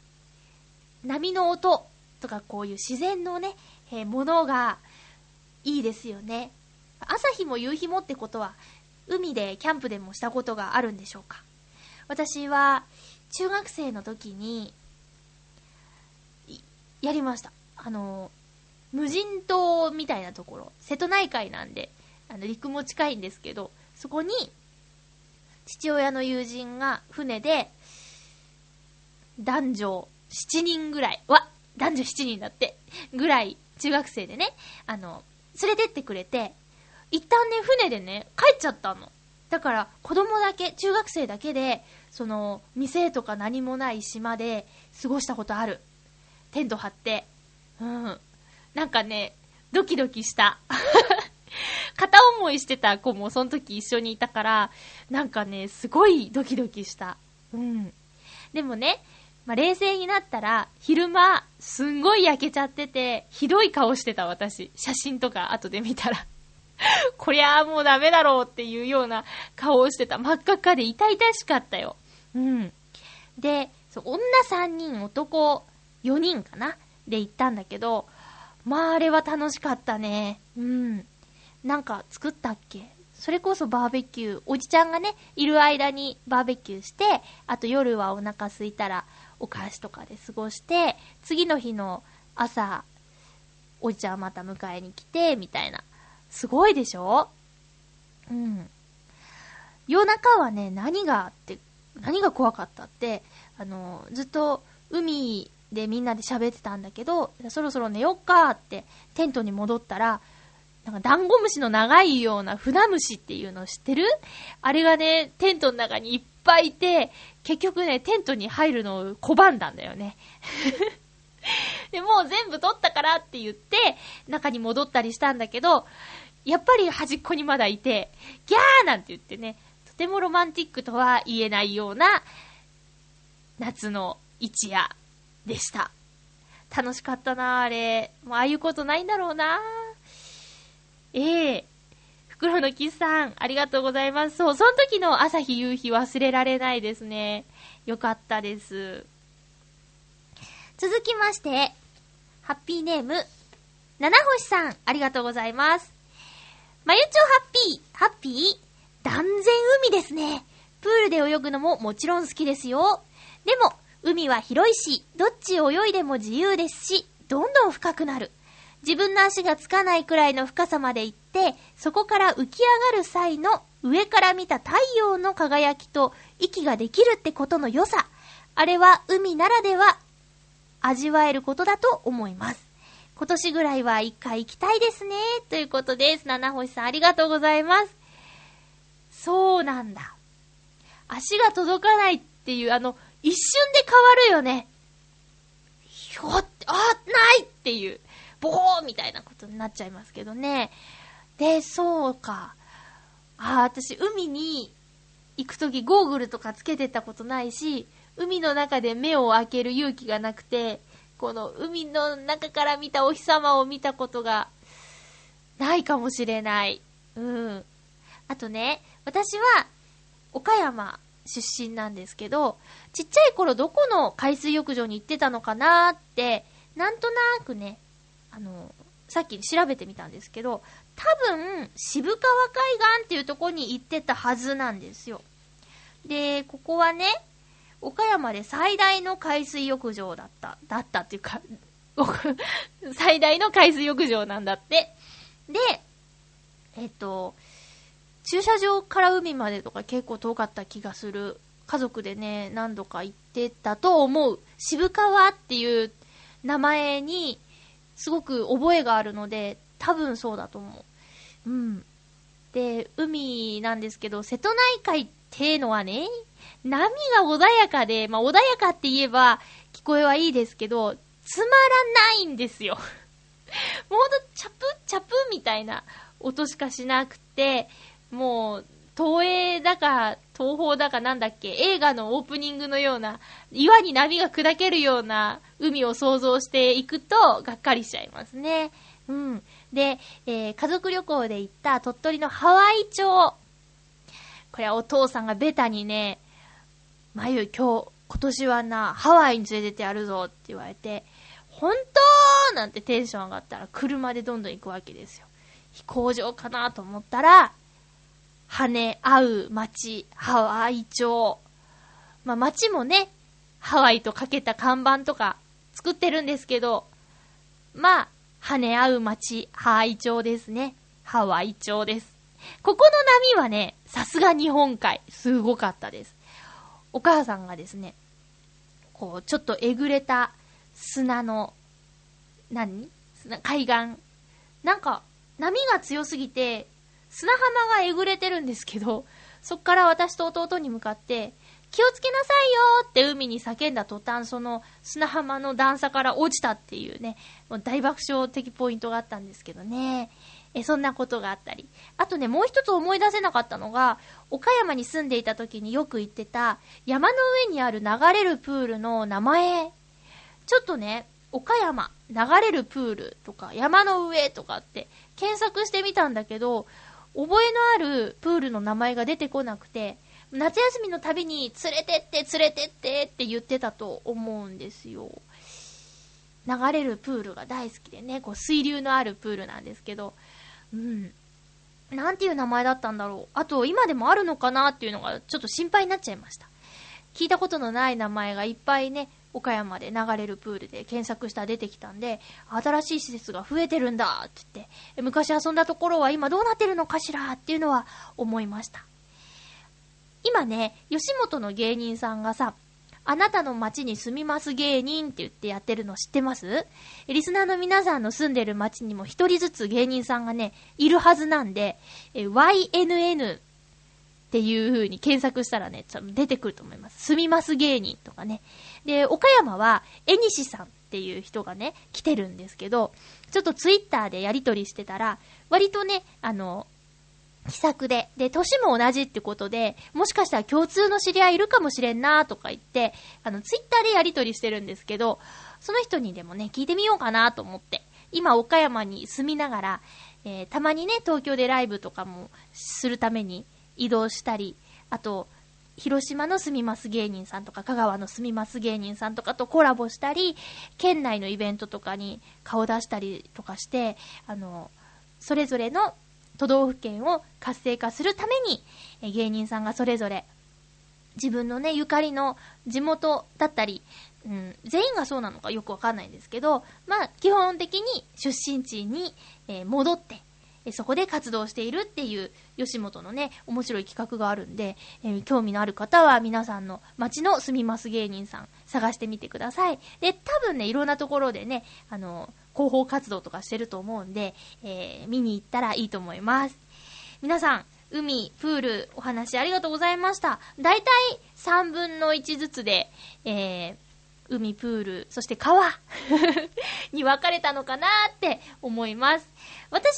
波の音とかこういう自然のね、えーものがいいですよね。朝日も夕日もってことは、海でキャンプでもしたことがあるんでしょうか？私は、中学生の時に、やりました。あの、無人島みたいなところ、瀬戸内海なんで、あの、陸も近いんですけど、そこに、父親の友人が船で、男女7人ぐらい、わ男女7人だって、ぐらい、中学生でね、あの、連れてってくれて、一旦ね、船でね、帰っちゃったの。だから、子供だけ、中学生だけで、その、店とか何もない島で過ごしたことある。テント張って。うん。なんかね、ドキドキした。[laughs] 片思いしてた子もその時一緒にいたから、なんかね、すごいドキドキした。うん。でもね、まあ、冷静になったら、昼間、すんごい焼けちゃってて、ひどい顔してた私。写真とか後で見たら。[laughs] こりゃあもうダメだろうっていうような顔をしてた。真っ赤っかで痛々しかったよ。うん。で、女3人、男4人かな？で行ったんだけど、まああれは楽しかったね。うん。なんか作ったっけ？それこそバーベキュー。おじちゃんがね、いる間にバーベキューして、あと夜はお腹空いたらお菓子とかで過ごして、次の日の朝、おじちゃんまた迎えに来て、みたいな。すごいでしょ？うん。夜中はね、何があって、何が怖かったって、あの、ずっと海でみんなで喋ってたんだけど、そろそろ寝よっかってテントに戻ったら、なんかダンゴムシの長いような船虫っていうの知ってる？あれがね、テントの中にいっぱいいて、結局ね、テントに入るのを拒んだんだよね。[laughs] で、もう全部取ったからって言って、中に戻ったりしたんだけど、やっぱり端っこにまだいて、ギャーなんて言ってね、とてもロマンティックとは言えないような、夏の一夜でした。楽しかったなあれ。もうああいうことないんだろうなええ袋のキスさん、ありがとうございます。そう、その時の朝日夕日忘れられないですね。よかったです。続きまして、ハッピーネーム、七星さん、ありがとうございます。まゆちょハッピー、ハッピー断然海ですね。プールで泳ぐのももちろん好きですよ。でも、海は広いし、どっち泳いでも自由ですし、どんどん深くなる。自分の足がつかないくらいの深さまで行って、そこから浮き上がる際の上から見た太陽の輝きと息ができるってことの良さ。あれは海ならでは味わえることだと思います。今年ぐらいは一回行きたいですね。ということです。七星さんありがとうございます。そうなんだ。足が届かないっていう、あの、一瞬で変わるよね。ひょって、あ、ないっていう、ボーみたいなことになっちゃいますけどね。で、そうか。ああ、私、海に行くときゴーグルとかつけてたことないし、海の中で目を開ける勇気がなくて、この海の中から見たお日様を見たことがないかもしれない。うん。あとね、私は岡山出身なんですけど、ちっちゃい頃どこの海水浴場に行ってたのかなーって、なんとなくね、あの、さっき調べてみたんですけど、多分、渋川海岸っていうとこに行ってたはずなんですよ。で、ここはね、岡山で最大の海水浴場だった。だったっていうか、[laughs] 最大の海水浴場なんだって。で、えっと、駐車場から海までとか結構遠かった気がする。家族でね、何度か行ってたと思う。渋川っていう名前にすごく覚えがあるので、多分そうだと思う。うん。で、海なんですけど、瀬戸内海っていうのはね、波が穏やかで、まあ穏やかって言えば聞こえはいいですけど、つまらないんですよ。[laughs] もうほんと、チャプチャプみたいな音しかしなくて、もう、東映だか、東宝だかなんだっけ、映画のオープニングのような、岩に波が砕けるような海を想像していくと、がっかりしちゃいますね。うん。で、えー家族旅行で行った鳥取のハワイ町。これはお父さんがベタにね、まゆ、今日、今年はな、ハワイに連れてってやるぞって言われて、本当？なんてテンション上がったら車でどんどん行くわけですよ。飛行場かなと思ったら、羽根合う街、ハワイ町。まあ街もね、ハワイとかけた看板とか作ってるんですけど、まあ、羽根合う街、ハワイ町ですね。ハワイ町です。ここの波はね、さすが日本海、すごかったです。お母さんがですね、こう、ちょっとえぐれた砂の、何？砂、海岸。なんか、波が強すぎて、砂浜がえぐれてるんですけど、そっから私と弟に向かって、気をつけなさいよって海に叫んだ途端、その砂浜の段差から落ちたっていうね、もう大爆笑的ポイントがあったんですけどね。え、そんなことがあったり。あとね、もう一つ思い出せなかったのが、岡山に住んでいた時によく行ってた、山の上にある流れるプールの名前。ちょっとね、岡山、流れるプールとか、山の上とかって検索してみたんだけど、覚えのあるプールの名前が出てこなくて、夏休みのたびに連れてって連れてってって言ってたと思うんですよ。流れるプールが大好きでね、こう水流のあるプールなんですけど、うん。なんていう名前だったんだろう。あと、今でもあるのかなっていうのがちょっと心配になっちゃいました。聞いたことのない名前がいっぱいね、岡山で流れるプールで検索したら出てきたんで、新しい施設が増えてるんだって言って、昔遊んだところは今どうなってるのかしらっていうのは思いました。今ね、吉本の芸人さんがさ、あなたの街に住みます芸人って言ってやってるの知ってます？リスナーの皆さんの住んでる街にも一人ずつ芸人さんがね、いるはずなんで、YNN っていう風に検索したらね、ちょっと出てくると思います。住みます芸人とかね。で、岡山は、えにしさんっていう人がね、来てるんですけど、ちょっとツイッターでやりとりしてたら、割とね、あの、気さくで、で、年も同じってことで、もしかしたら共通の知り合いいるかもしれんなとか言って、あの、ツイッターでやりとりしてるんですけど、その人にでもね、聞いてみようかなと思って、今岡山に住みながら、えーたまにね、東京でライブとかもするために移動したり、あと、広島の住みます芸人さんとか、香川の住みます芸人さんとかとコラボしたり、県内のイベントとかに顔出したりとかして、あの、それぞれの都道府県を活性化するために、え芸人さんがそれぞれ自分のね、ゆかりの地元だったり、うん、全員がそうなのかよくわかんないんですけど、まあ、基本的に出身地に、えー戻って、えそこで活動しているっていう吉本のね、面白い企画があるんで、えー興味のある方は皆さんの街の住みます芸人さん探してみてください。で、多分ね、いろんなところでね、あの、広報活動とかしてると思うんで、えー見に行ったらいいと思います。皆さん、海、プール、お話ありがとうございました。だいたい3分の1ずつで、えー海、プール、そして川 [laughs] に分かれたのかなって思います。私は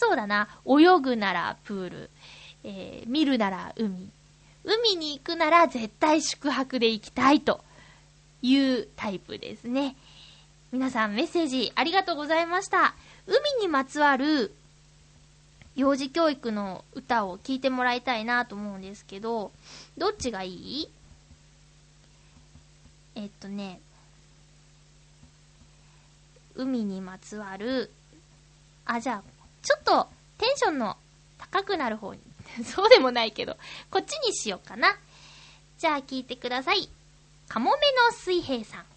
そうだな、泳ぐならプール、えー見るなら海、海に行くなら絶対宿泊で行きたいというタイプですね。皆さんメッセージありがとうございました。海にまつわる幼児教育の歌を聴いてもらいたいなと思うんですけど、どっちがいい？えっとね、海にまつわる、あ、じゃあ、ちょっとテンションの高くなる方に、[laughs] そうでもないけど、こっちにしようかな。じゃあ聞いてください。カモメの水平さん。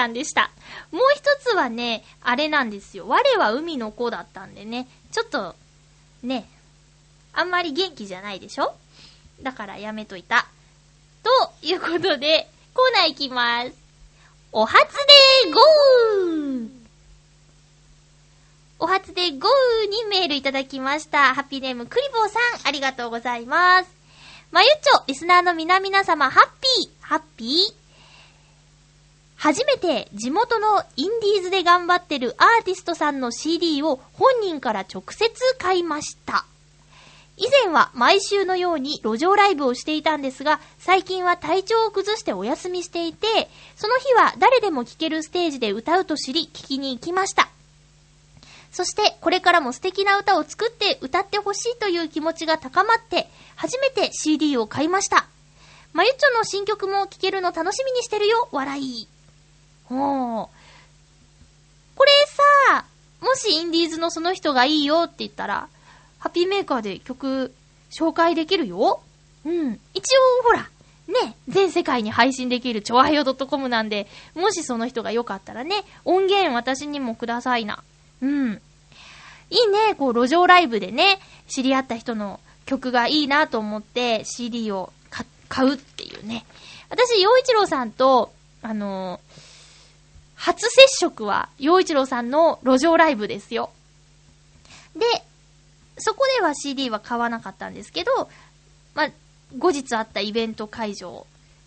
さんでした。もう一つはね、あれなんですよ。我は海の子だったんでね、ちょっと、ね、あんまり元気じゃないでしょ？だからやめといた。ということで、コーナー行きます。お初でゴーお初でゴーにメールいただきました。ハッピーネームクリボーさん、ありがとうございます。まゆっちょ、リスナーの皆々様、ハッピー、ハッピー？初めて地元のインディーズで頑張ってるアーティストさんの CD を本人から直接買いました。以前は毎週のように路上ライブをしていたんですが、最近は体調を崩してお休みしていて、その日は誰でも聴けるステージで歌うと知り、聴きに行きました。そして、これからも素敵な歌を作って歌ってほしいという気持ちが高まって、初めて CD を買いました。まゆっちょの新曲も聴けるの楽しみにしてるよ、笑い。ほー。これさ、もしインディーズのその人がいいよって言ったら、ハッピーメーカーで曲紹介できるようん。一応、ほら、ね、全世界に配信できるちょわよ .com なんで、もしその人がよかったらね、音源私にもくださいな。うん。いいね、こう、路上ライブでね、知り合った人の曲がいいなと思って CD を買買うっていうね。私、洋一郎さんと、あのー初接触は、洋一郎さんの路上ライブですよ。で、そこでは CD は買わなかったんですけど、まあ、後日あったイベント会場、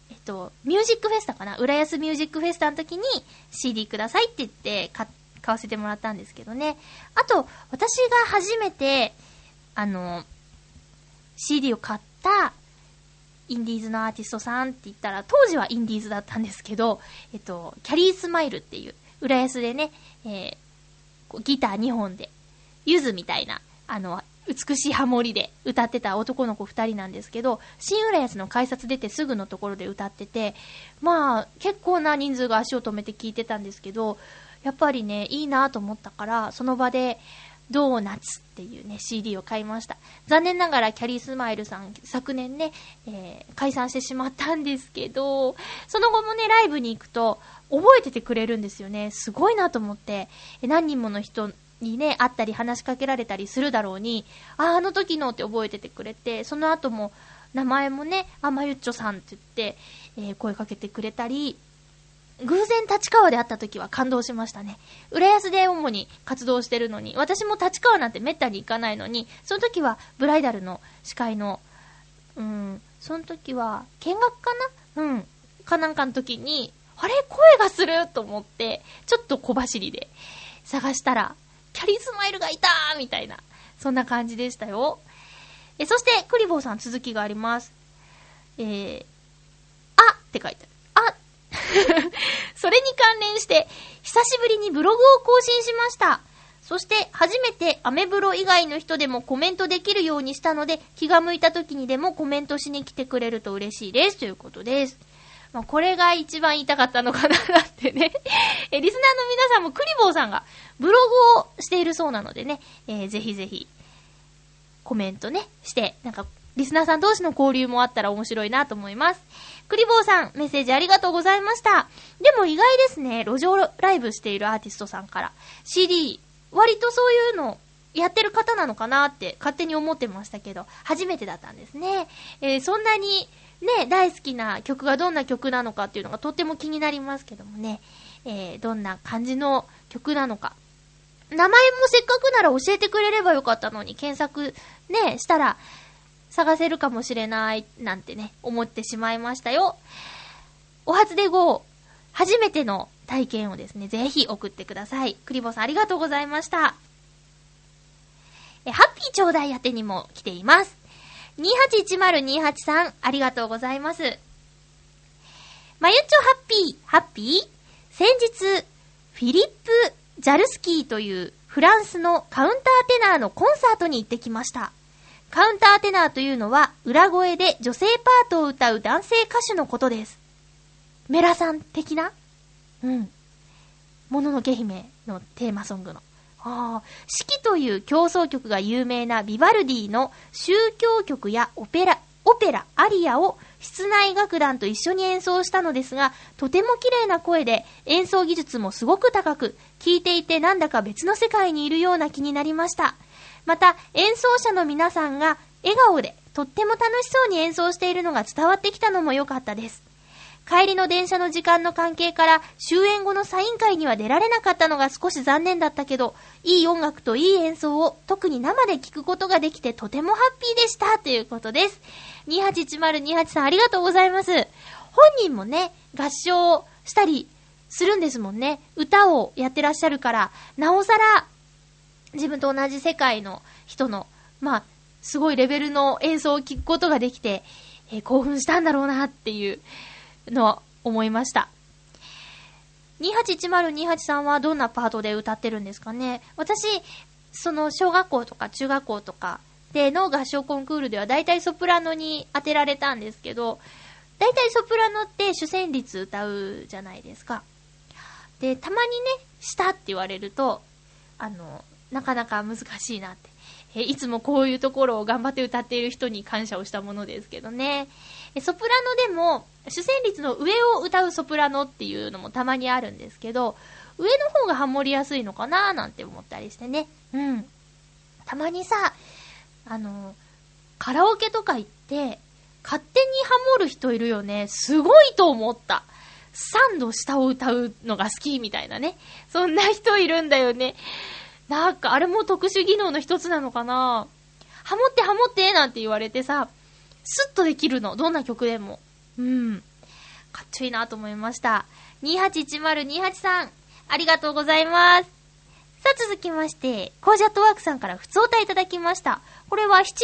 えっと、ミュージックフェスタかな？浦安ミュージックフェスタの時に CD くださいって言って買買わせてもらったんですけどね。あと、私が初めて、あの、CD を買ったインディーズのアーティストさんって言ったら、当時はインディーズだったんですけど、えっと、キャリースマイルっていう、浦安でね、えーギター2本で、ゆずみたいな、あの、美しいハモリで歌ってた男の子2人なんですけど、新浦安の改札出てすぐのところで歌ってて、まあ、結構な人数が足を止めて聴いてたんですけど、やっぱりね、いいなと思ったから、その場で、ドーナツっていうね、CD を買いました。残念ながらキャリースマイルさん、昨年ね、えー解散してしまったんですけど、その後もね、ライブに行くと、覚えててくれるんですよね。すごいなと思って、え何人もの人にね、会ったり話しかけられたりするだろうに、あ、あの時のって覚えててくれて、その後も、名前もね、あ、まゆっちょさんって言って、えー声かけてくれたり、偶然立川で会った時は感動しましたね。浦安で主に活動してるのに、私も立川なんて滅多に行かないのに、その時はブライダルの司会の、うん、その時は見学かな？うん、かなんかの時に、あれ？声がすると思って、ちょっと小走りで探したら、キャリースマイルがいたーみたいな、そんな感じでしたよ。え、そして、クリボーさん続きがあります。えー、あって書いてある。[laughs] それに関連して、久しぶりにブログを更新しました。そして、初めてアメブロ以外の人でもコメントできるようにしたので、気が向いた時にでもコメントしに来てくれると嬉しいです。ということです。まあ、これが一番言いたかったのかなってね。[laughs] え、リスナーの皆さんもクリボーさんがブログをしているそうなのでね、えーぜひぜひ、コメントね、して、なんか、リスナーさん同士の交流もあったら面白いなと思います。クリボーさん、メッセージありがとうございました。でも意外ですね、路上ライブしているアーティストさんから、CD、割とそういうの、やってる方なのかなって勝手に思ってましたけど、初めてだったんですね。えーそんなに、ね、大好きな曲がどんな曲なのかっていうのがとっても気になりますけどもね、えーどんな感じの曲なのか。名前もせっかくなら教えてくれればよかったのに、検索ね、したら探せるかもしれないなんてね、思ってしまいましたよ。お初で GO、初めての体験をですね、ぜひ送ってください。クリボさんありがとうございました。え、ハッピーちょうだい宛てにも来ています。281028さん、ありがとうございます。まゆちょハッピー、ハッピー先日、フィリップ・ジャルスキーというフランスのカウンターテナーのコンサートに行ってきました。カウンターテナーというのは、裏声で女性パートを歌う男性歌手のことです。メラさん的な？うん。もののけ姫のテーマソングの。ああ、四季という競争曲が有名なビバルディの宗教曲やオペラ、オペラ、アリアを室内楽団と一緒に演奏したのですが、とても綺麗な声で演奏技術もすごく高く、聴いていてなんだか別の世界にいるような気になりました。また、演奏者の皆さんが笑顔でとっても楽しそうに演奏しているのが伝わってきたのも良かったです。帰りの電車の時間の関係から終演後のサイン会には出られなかったのが少し残念だったけど、いい音楽といい演奏を特に生で聴くことができてとてもハッピーでしたということです。281028さんありがとうございます。本人もね、合唱したりするんですもんね。歌をやってらっしゃるから、なおさら自分と同じ世界の人の、まあ、すごいレベルの演奏を聴くことができて、えー興奮したんだろうなっていうのは思いました。281028さんはどんなパートで歌ってるんですかね？私、その小学校とか中学校とかでの合唱コンクールでは大体ソプラノに当てられたんですけど、大体ソプラノって主旋律歌うじゃないですか。で、たまにね、したって言われると、あの、なかなか難しいなって、えいつもこういうところを頑張って歌っている人に感謝をしたものですけどね。えソプラノでも、主旋律の上を歌うソプラノっていうのもたまにあるんですけど、上の方がハモりやすいのかなーなんて思ったりしてね。うん。たまにさ、あの、カラオケとか行って、勝手にハモる人いるよね。すごいと思った。3度下を歌うのが好きみたいなね。そんな人いるんだよね。なんか、あれも特殊技能の一つなのかなハモってハモってなんて言われてさ、スッとできるの。どんな曲でも。うん。かっちょいいなと思いました。281028さん、ありがとうございます。さあ続きまして、コージャットワークさんから普通歌いただきました。これは7月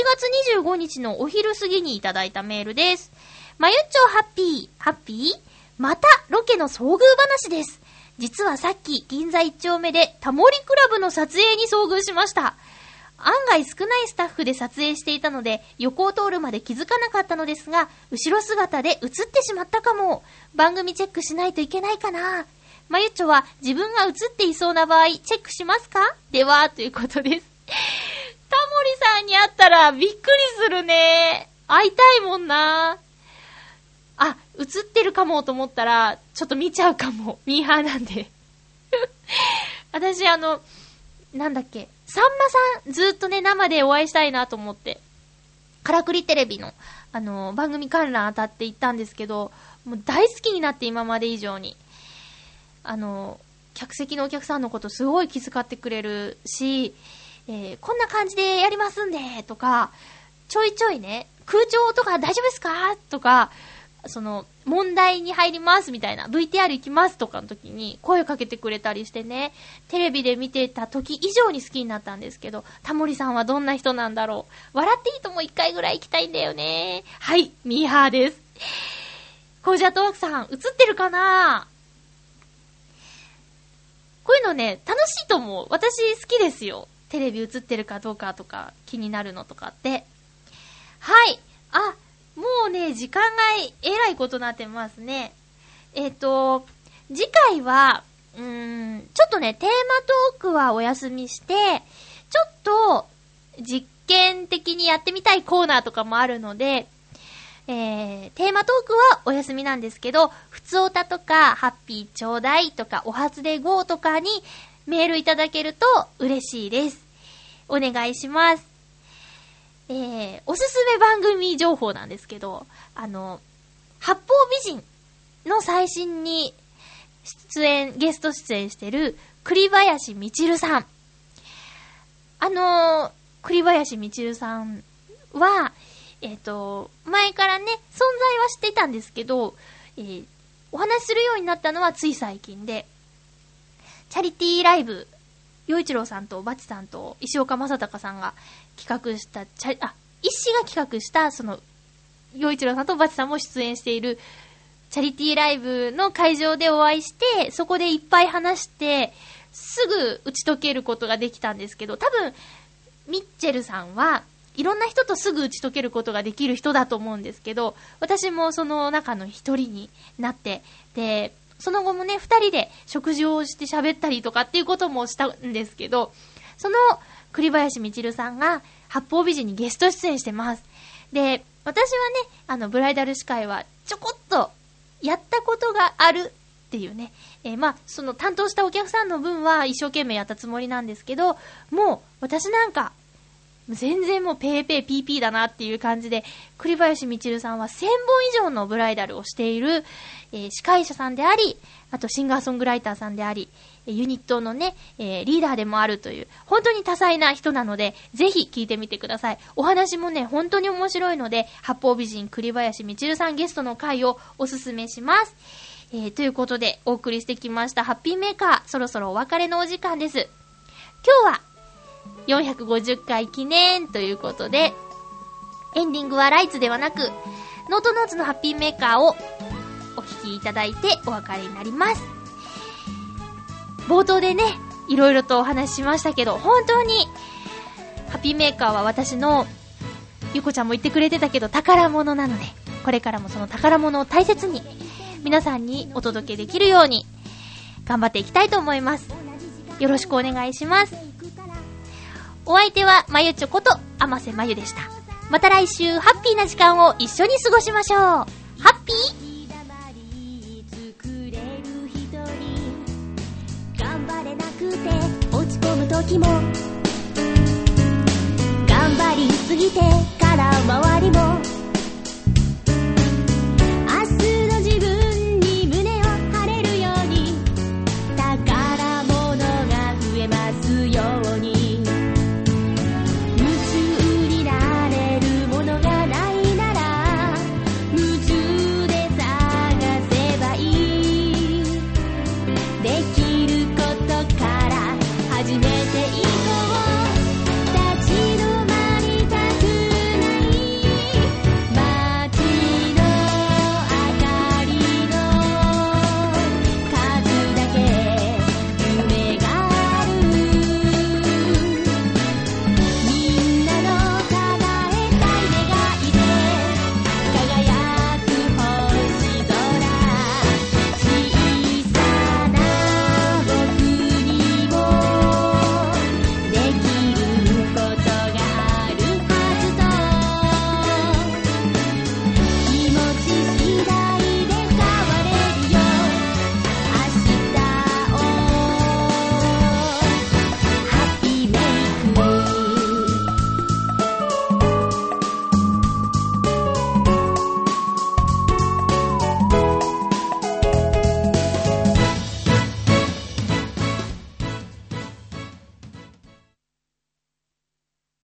25日のお昼過ぎにいただいたメールです。まゆっちょハッピー、ハッピー？またロケの遭遇話です。実はさっき銀座一丁目でタモリクラブの撮影に遭遇しました。案外少ないスタッフで撮影していたので、横を通るまで気づかなかったのですが、後ろ姿で映ってしまったかも。番組チェックしないといけないかな。まゆっちょは自分が映っていそうな場合、チェックしますか？では、ということです。タモリさんに会ったらびっくりするね。会いたいもんな。映ってるかもと思ったら、ちょっと見ちゃうかも。[laughs] ミーハーなんで。[laughs] 私、あの、なんだっけ、さんまさん、ずっとね、生でお会いしたいなと思って、からくりテレビの、あの、番組観覧当たって行ったんですけど、もう大好きになって今まで以上に。あの、客席のお客さんのことすごい気遣ってくれるし、えーこんな感じでやりますんで、とか、ちょいちょいね、空調とか大丈夫ですか？とか、その、問題に入りますみたいな、VTR 行きますとかの時に声をかけてくれたりしてね、テレビで見てた時以上に好きになったんですけど、タモリさんはどんな人なんだろう。笑っていいとも一回ぐらい行きたいんだよね。はい、ミーハーです。コージャトワークさん、映ってるかな？こういうのね、楽しいと思う。私好きですよ。テレビ映ってるかどうかとか気になるのとかって。はい。あ、もうね、時間がえらいことになってますね。えっ、と、次回は、うーん、ちょっとね、テーマトークはお休みして、ちょっと、実験的にやってみたいコーナーとかもあるので、えー、テーマトークはお休みなんですけど、ふつおたとか、ハッピーちょうだいとか、お初で GO とかにメールいただけると嬉しいです。お願いします。えー、おすすめ番組情報なんですけど、あの、八方美人の最新に出演、ゲスト出演してる栗林みちるさん。あの、栗林みちるさんは、えっ、と、前からね、存在は知ってたんですけど、えーお話しするようになったのはつい最近で、チャリティーライブ、洋一郎さんとバチさんと石岡正隆さんが企画した、チャリ、あ、一氏が企画した、その、洋一郎さんとバチさんも出演している、チャリティーライブの会場でお会いして、そこでいっぱい話して、すぐ打ち解けることができたんですけど、多分、ミッチェルさんはいろんな人とすぐ打ち解けることができる人だと思うんですけど、私もその中の一人になって、で、その後もね、二人で食事をして喋ったりとかっていうこともしたんですけど、その栗林みちるさんが八方美人にゲスト出演してます。で、私はね、あの、ブライダル司会はちょこっとやったことがあるっていうね。えーまあ、その担当したお客さんの分は一生懸命やったつもりなんですけど、もう私なんか、全然もうペーペーピーピーだなっていう感じで、栗林みちるさんは1000本以上のブライダルをしている、えー司会者さんであり、あとシンガーソングライターさんであり、ユニットのね、えーリーダーでもあるという、本当に多彩な人なので、ぜひ聞いてみてください。お話もね、本当に面白いので、八方美人栗林みちるさんゲストの回をおすすめします。えーということで、お送りしてきましたハッピーメーカー、そろそろお別れのお時間です。今日は、450回記念ということで、エンディングはライツではなく、ノートノーツのハッピーメーカーをお聞きいただいてお別れになります。冒頭でね、いろいろとお話ししましたけど、本当に、ハッピーメーカーは私の、ゆこちゃんも言ってくれてたけど、宝物なので、これからもその宝物を大切に、皆さんにお届けできるように、頑張っていきたいと思います。よろしくお願いします。お相手は、まゆちょこと、あませまゆでした。また来週、ハッピーな時間を一緒に過ごしましょう。がも。頑張りすぎてから周りも